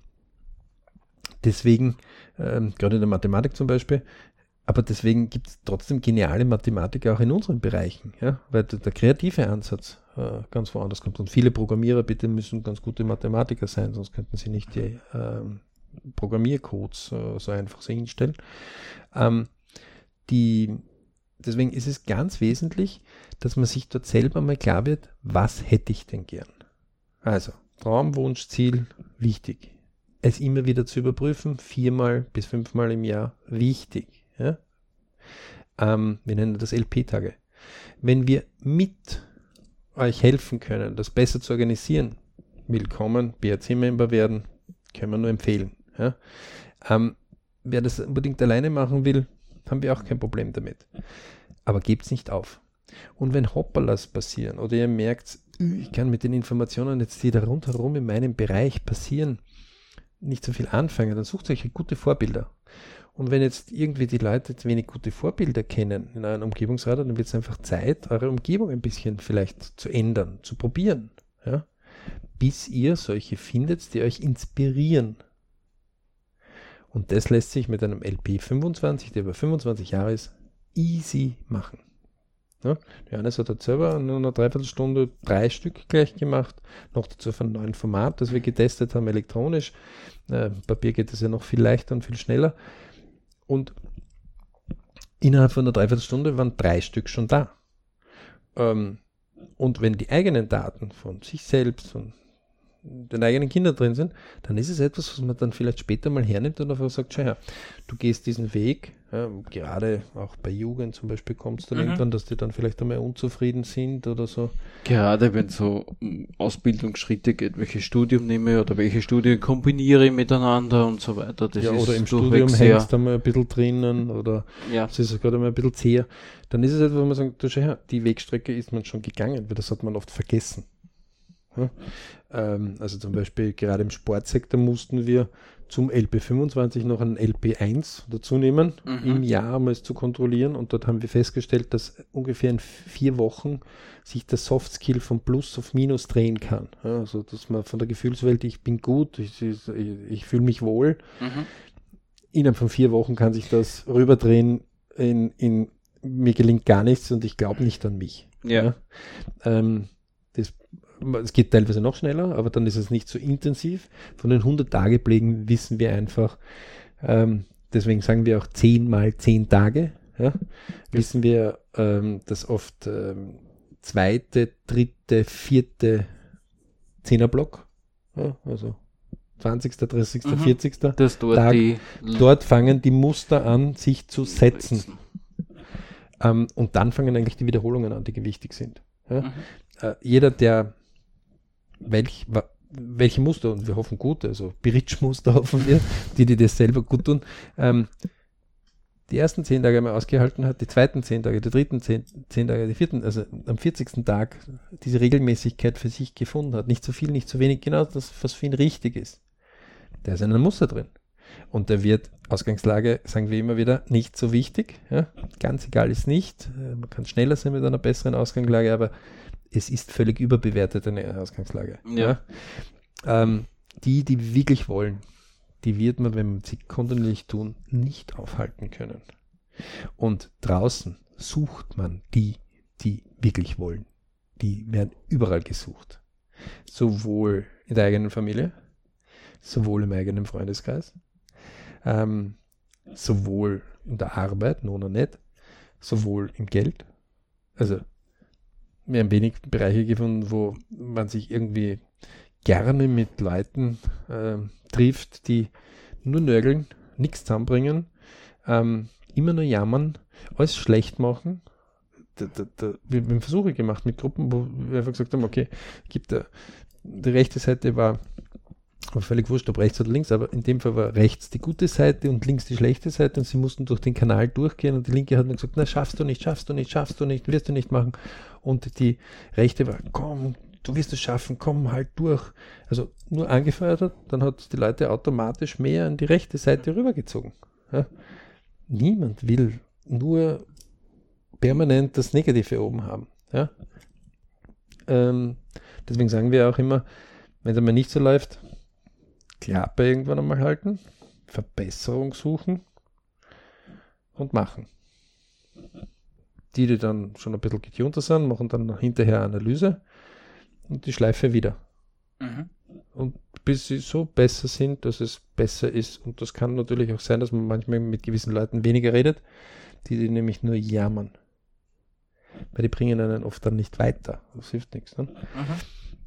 deswegen, ähm, gerade in der Mathematik zum Beispiel, aber deswegen gibt es trotzdem geniale Mathematiker auch in unseren Bereichen, ja, weil der, kreative Ansatz äh, ganz woanders kommt. Und viele Programmierer bitte müssen ganz gute Mathematiker sein, sonst könnten sie nicht die ähm, Programmiercodes äh, so einfach so hinstellen. Ähm, die, deswegen ist es ganz wesentlich, dass man sich dort selber mal klar wird, was hätte ich denn gern. Also, Traum, Wunsch, Ziel, wichtig. Es immer wieder zu überprüfen, viermal bis fünfmal im Jahr, wichtig. Ja? Ähm, wir nennen das LP-Tage. Wenn wir mit euch helfen können, das besser zu organisieren, willkommen, BRC-Member werden, können wir nur empfehlen. Ja? Ähm, wer das unbedingt alleine machen will, haben wir auch kein Problem damit. Aber gebt es nicht auf. Und wenn Hopperlas passieren oder ihr merkt, ich kann mit den Informationen jetzt, die da rundherum in meinem Bereich passieren, nicht so viel anfangen, dann sucht euch gute Vorbilder. Und wenn jetzt irgendwie die Leute wenig gute Vorbilder kennen in einem Umgebungsrat, dann wird es einfach Zeit, eure Umgebung ein bisschen vielleicht zu ändern, zu probieren. Ja? Bis ihr solche findet, die euch inspirieren. Und das lässt sich mit einem LP25, der über 25 Jahre ist, easy machen. Ja, Johannes hat halt selber in einer Dreiviertelstunde drei Stück gleich gemacht, noch dazu von einem neuen Format, das wir getestet haben, elektronisch. Äh, Papier geht es ja noch viel leichter und viel schneller. Und innerhalb von einer Dreiviertelstunde waren drei Stück schon da. Ähm, und wenn die eigenen Daten von sich selbst, von den eigenen Kindern drin sind, dann ist es etwas, was man dann vielleicht später mal hernimmt und einfach sagt, schau her, du gehst diesen Weg, ja, gerade auch bei Jugend zum Beispiel kommt es dann mhm. irgendwann, dass die dann vielleicht einmal unzufrieden sind oder so. Gerade wenn es so um Ausbildungsschritte geht, welches Studium nehme oder welche Studien kombiniere ich miteinander und so weiter. Das ja, oder im Studium hängst du mal ein bisschen drinnen oder ja. es ist gerade mal ein bisschen zäher. Dann ist es etwas, wo man sagt, schau her, die Wegstrecke ist man schon gegangen, weil das hat man oft vergessen. Ähm, also zum Beispiel gerade im Sportsektor mussten wir zum LP25 noch einen LP1 dazu nehmen mhm. im Jahr, um es zu kontrollieren. Und dort haben wir festgestellt, dass ungefähr in vier Wochen sich der Softskill von Plus auf Minus drehen kann. Also dass man von der Gefühlswelt, ich bin gut, ich, ich, ich fühle mich wohl. Mhm. Innerhalb von vier Wochen kann sich das rüberdrehen in, in mir gelingt gar nichts und ich glaube nicht an mich. Ja. ja. Ähm, es geht teilweise noch schneller, aber dann ist es nicht so intensiv. Von den 100-Tage-Pflegen wissen wir einfach, ähm, deswegen sagen wir auch 10 mal 10 Tage, ja, wissen wir, ähm, dass oft ähm, zweite, dritte, vierte Zehnerblock, ja, also 20., 30., mhm. 40. Das dort, Tag, dort fangen die Muster an, sich zu setzen. Ähm, und dann fangen eigentlich die Wiederholungen an, die wichtig sind. Ja? Mhm. Äh, jeder, der welch, welche Muster, und wir hoffen gute, also Bridge-Muster hoffen wir, die, die das selber gut tun, ähm, die ersten zehn Tage einmal ausgehalten hat, die zweiten zehn Tage, die dritten zehn, zehn Tage, die vierten, also am 40. Tag diese Regelmäßigkeit für sich gefunden hat. Nicht zu viel, nicht zu wenig, genau das, was für ihn richtig ist. Der ist in einem Muster drin. Und der wird, Ausgangslage, sagen wir immer wieder, nicht so wichtig. Ja? Ganz egal ist nicht. Äh, man kann schneller sein mit einer besseren Ausgangslage, aber es ist völlig überbewertet, eine Ausgangslage. Ja. ja. Ähm, die, die wirklich wollen, die wird man, wenn man sie kontinuierlich tun, nicht aufhalten können. Und draußen sucht man die, die wirklich wollen. Die werden überall gesucht. Sowohl in der eigenen Familie, sowohl im eigenen Freundeskreis, ähm, sowohl in der Arbeit, nur noch nicht, sowohl im Geld. Also wir haben wenig Bereiche gefunden, wo man sich irgendwie gerne mit Leuten äh, trifft, die nur nörgeln, nichts zusammenbringen, ähm, immer nur jammern, alles schlecht machen. Da, da, da, wir haben Versuche gemacht mit Gruppen, wo wir einfach gesagt haben, okay, gibt der, die rechte Seite war war völlig wurscht, ob rechts oder links, aber in dem Fall war rechts die gute Seite und links die schlechte Seite und sie mussten durch den Kanal durchgehen und die linke hat mir gesagt, na schaffst du nicht, schaffst du nicht, schaffst du nicht, wirst du nicht machen. Und die rechte war, komm, du wirst es schaffen, komm halt durch. Also nur angefeuert dann hat die Leute automatisch mehr an die rechte Seite rübergezogen. Ja? Niemand will nur permanent das Negative oben haben. Ja? Ähm, deswegen sagen wir auch immer, wenn es einmal nicht so läuft, Klappe irgendwann einmal halten, Verbesserung suchen und machen. Die, die dann schon ein bisschen getunter sind, machen dann hinterher Analyse und die Schleife wieder. Mhm. Und bis sie so besser sind, dass es besser ist. Und das kann natürlich auch sein, dass man manchmal mit gewissen Leuten weniger redet, die, die nämlich nur jammern. Weil die bringen einen oft dann nicht weiter. Das hilft nichts. Ne? Mhm.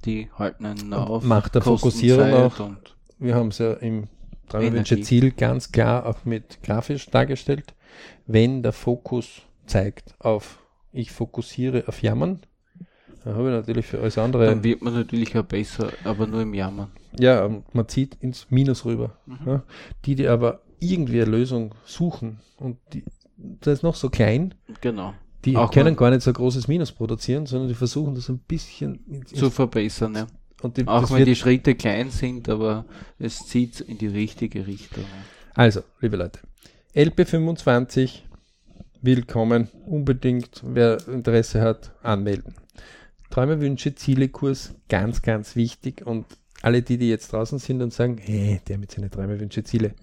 Die halten einen auf. Macht der Fokussierung auch. Und wir haben es ja im Dramatische Ziel ganz klar auch mit grafisch dargestellt. Wenn der Fokus zeigt auf, ich fokussiere auf Jammern, dann habe ich natürlich für alles andere. Dann wird man natürlich auch besser, aber nur im Jammern. Ja, man zieht ins Minus rüber. Mhm. Ja. Die, die aber irgendwie eine Lösung suchen und die, das ist noch so klein, genau. Die Auch können gar nicht so ein großes Minus produzieren, sondern die versuchen das ein bisschen zu verbessern. Ja. Und die, Auch wenn die Schritte klein sind, aber es zieht in die richtige Richtung. Also, liebe Leute, LP25, willkommen, unbedingt, wer Interesse hat, anmelden. Träume, Wünsche, Ziele, Kurs, ganz, ganz wichtig und alle die, die jetzt draußen sind und sagen, hey, der mit seinen Träume, Wünsche, Ziele,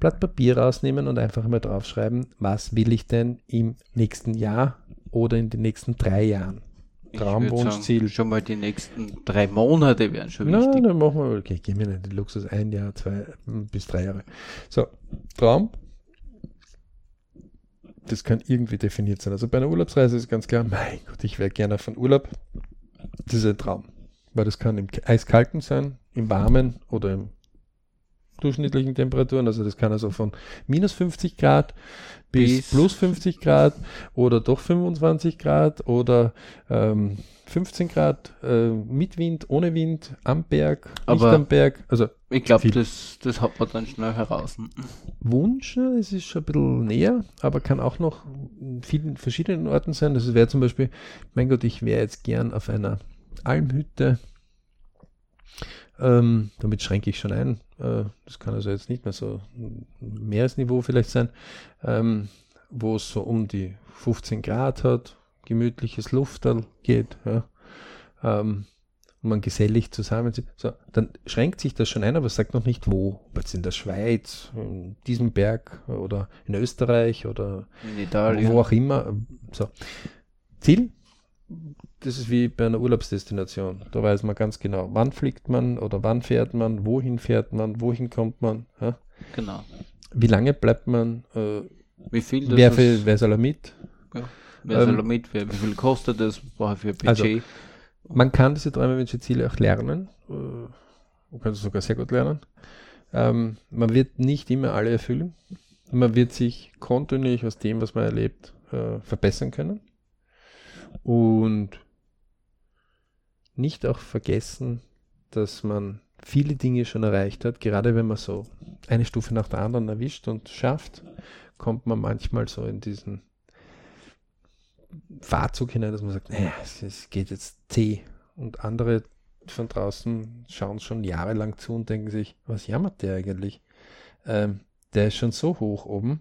Blatt Papier rausnehmen und einfach mal draufschreiben, was will ich denn im nächsten Jahr oder in den nächsten drei Jahren? Ich Traum, würd Wunsch, sagen, Ziel. Schon mal die nächsten drei Monate wären schon Na, wichtig. dann machen wir, okay, gehen wir nicht den Luxus, ein Jahr, zwei bis drei Jahre. So, Traum. Das kann irgendwie definiert sein. Also bei einer Urlaubsreise ist ganz klar, mein Gott, ich wäre gerne einen Urlaub. Das ist ein Traum. Weil das kann im eiskalten sein, im warmen oder im durchschnittlichen Temperaturen. Also das kann also von minus 50 Grad bis, Bis- plus 50 Grad oder doch 25 Grad oder ähm, 15 Grad äh, mit Wind, ohne Wind, am Berg, nicht Aber- am Berg. Also Ich glaube, das, das hat man dann schnell heraus. Wunsch, es ist schon ein bisschen näher, aber kann auch noch in vielen verschiedenen Orten sein. Das wäre zum Beispiel, mein Gott, ich wäre jetzt gern auf einer Almhütte. Ähm, damit schränke ich schon ein. Äh, das kann also jetzt nicht mehr so ein Meeresniveau vielleicht sein, ähm, wo es so um die 15 Grad hat, gemütliches Lufterl geht, ja. Ähm, und man gesellig zusammensitzt. So, dann schränkt sich das schon ein, aber es sagt noch nicht wo. Ob jetzt in der Schweiz, in diesem Berg oder in Österreich oder In Italien. wo auch immer. So. Ziel, das ist wie bei einer Urlaubsdestination. Da weiß man ganz genau, wann fliegt man oder wann fährt man, wohin fährt man, wohin kommt man, ja? Genau. wie lange bleibt man, äh, Wie viel wer, viel, wer soll er mit. wer ähm, soll da mit, wer, wie viel kostet das, brauche ich für Budget. Also, Man kann diese Träume, Wünsche, Ziele auch lernen. Äh, Man kann es sogar sehr gut lernen. Ähm, man wird nicht immer alle erfüllen. Man wird sich kontinuierlich aus dem, was man erlebt, äh, verbessern können. Und nicht auch vergessen, dass man viele Dinge schon erreicht hat. Gerade wenn man so eine Stufe nach der anderen erwischt und schafft, kommt man manchmal so in diesen Fahrzug hinein, dass man sagt, naja, es, geht jetzt zäh. Und andere von draußen schauen schon jahrelang zu und denken sich, was jammert der eigentlich? Ähm, der ist schon so hoch oben.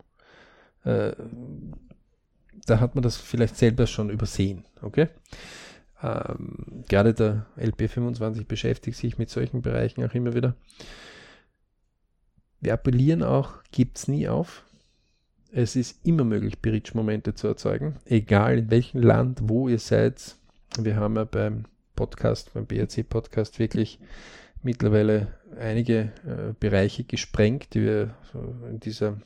Äh, da hat man das vielleicht selber schon übersehen, okay? Ähm, gerade der LP25 beschäftigt sich mit solchen Bereichen auch immer wieder. Wir appellieren auch, gibt's nie auf. Es ist immer möglich, Bridge-Momente zu erzeugen, egal in welchem Land, wo ihr seid. Wir haben ja beim Podcast, beim BRC-Podcast wirklich mittlerweile einige äh, Bereiche gesprengt, die wir so in dieser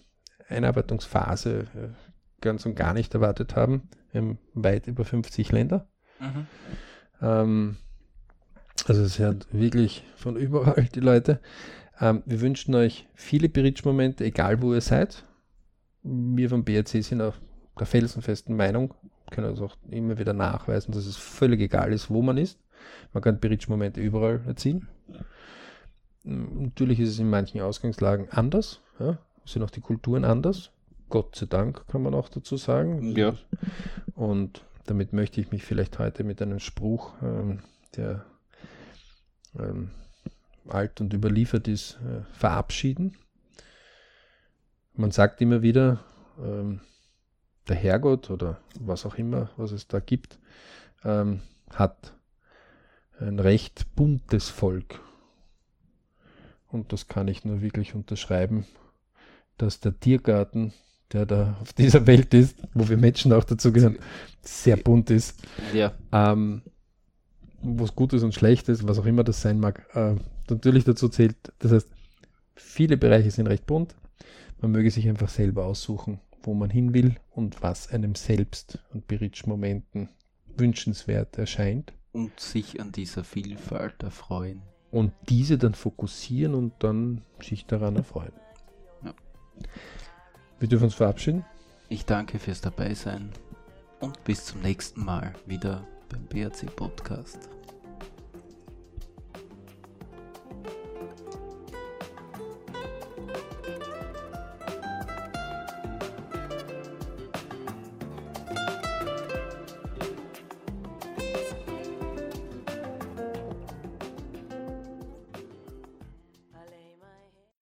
Einarbeitungsphase äh, ganz und gar nicht erwartet haben. Wir haben weit über 50 Länder. Mhm. Ähm, also es hat wirklich von überall die Leute. Ähm, wir wünschen euch viele Bridge-Momente, egal wo ihr seid. Wir vom BRC sind auf der felsenfesten Meinung, können also auch immer wieder nachweisen, dass es völlig egal ist, wo man ist. Man kann Bridge-Momente überall erzielen. Mm, Natürlich ist es in manchen Ausgangslagen anders. Ja? Sind auch die Kulturen anders. Gott sei Dank kann man auch dazu sagen. Ja. Und damit möchte ich mich vielleicht heute mit einem Spruch, ähm, der ähm, alt und überliefert ist, äh, verabschieden. Man sagt immer wieder, ähm, der Herrgott oder was auch immer, was es da gibt, ähm, hat ein recht buntes Volk. Und das kann ich nur wirklich unterschreiben, dass der Tiergarten, der da auf dieser Welt ist, wo wir Menschen auch dazu gehören, sehr bunt ist. Ja, Ähm, was Gutes und Schlechtes, was auch immer das sein mag, äh, natürlich dazu zählt. Das heißt, viele Bereiche sind recht bunt. Man möge sich einfach selber aussuchen, wo man hin will und was einem selbst und Berichtsmomenten wünschenswert erscheint. und sich an dieser Vielfalt erfreuen. Und diese dann fokussieren und dann sich daran erfreuen. Ja. Wir dürfen uns verabschieden. Ich danke fürs Dabeisein und bis zum nächsten Mal wieder beim BRC Podcast.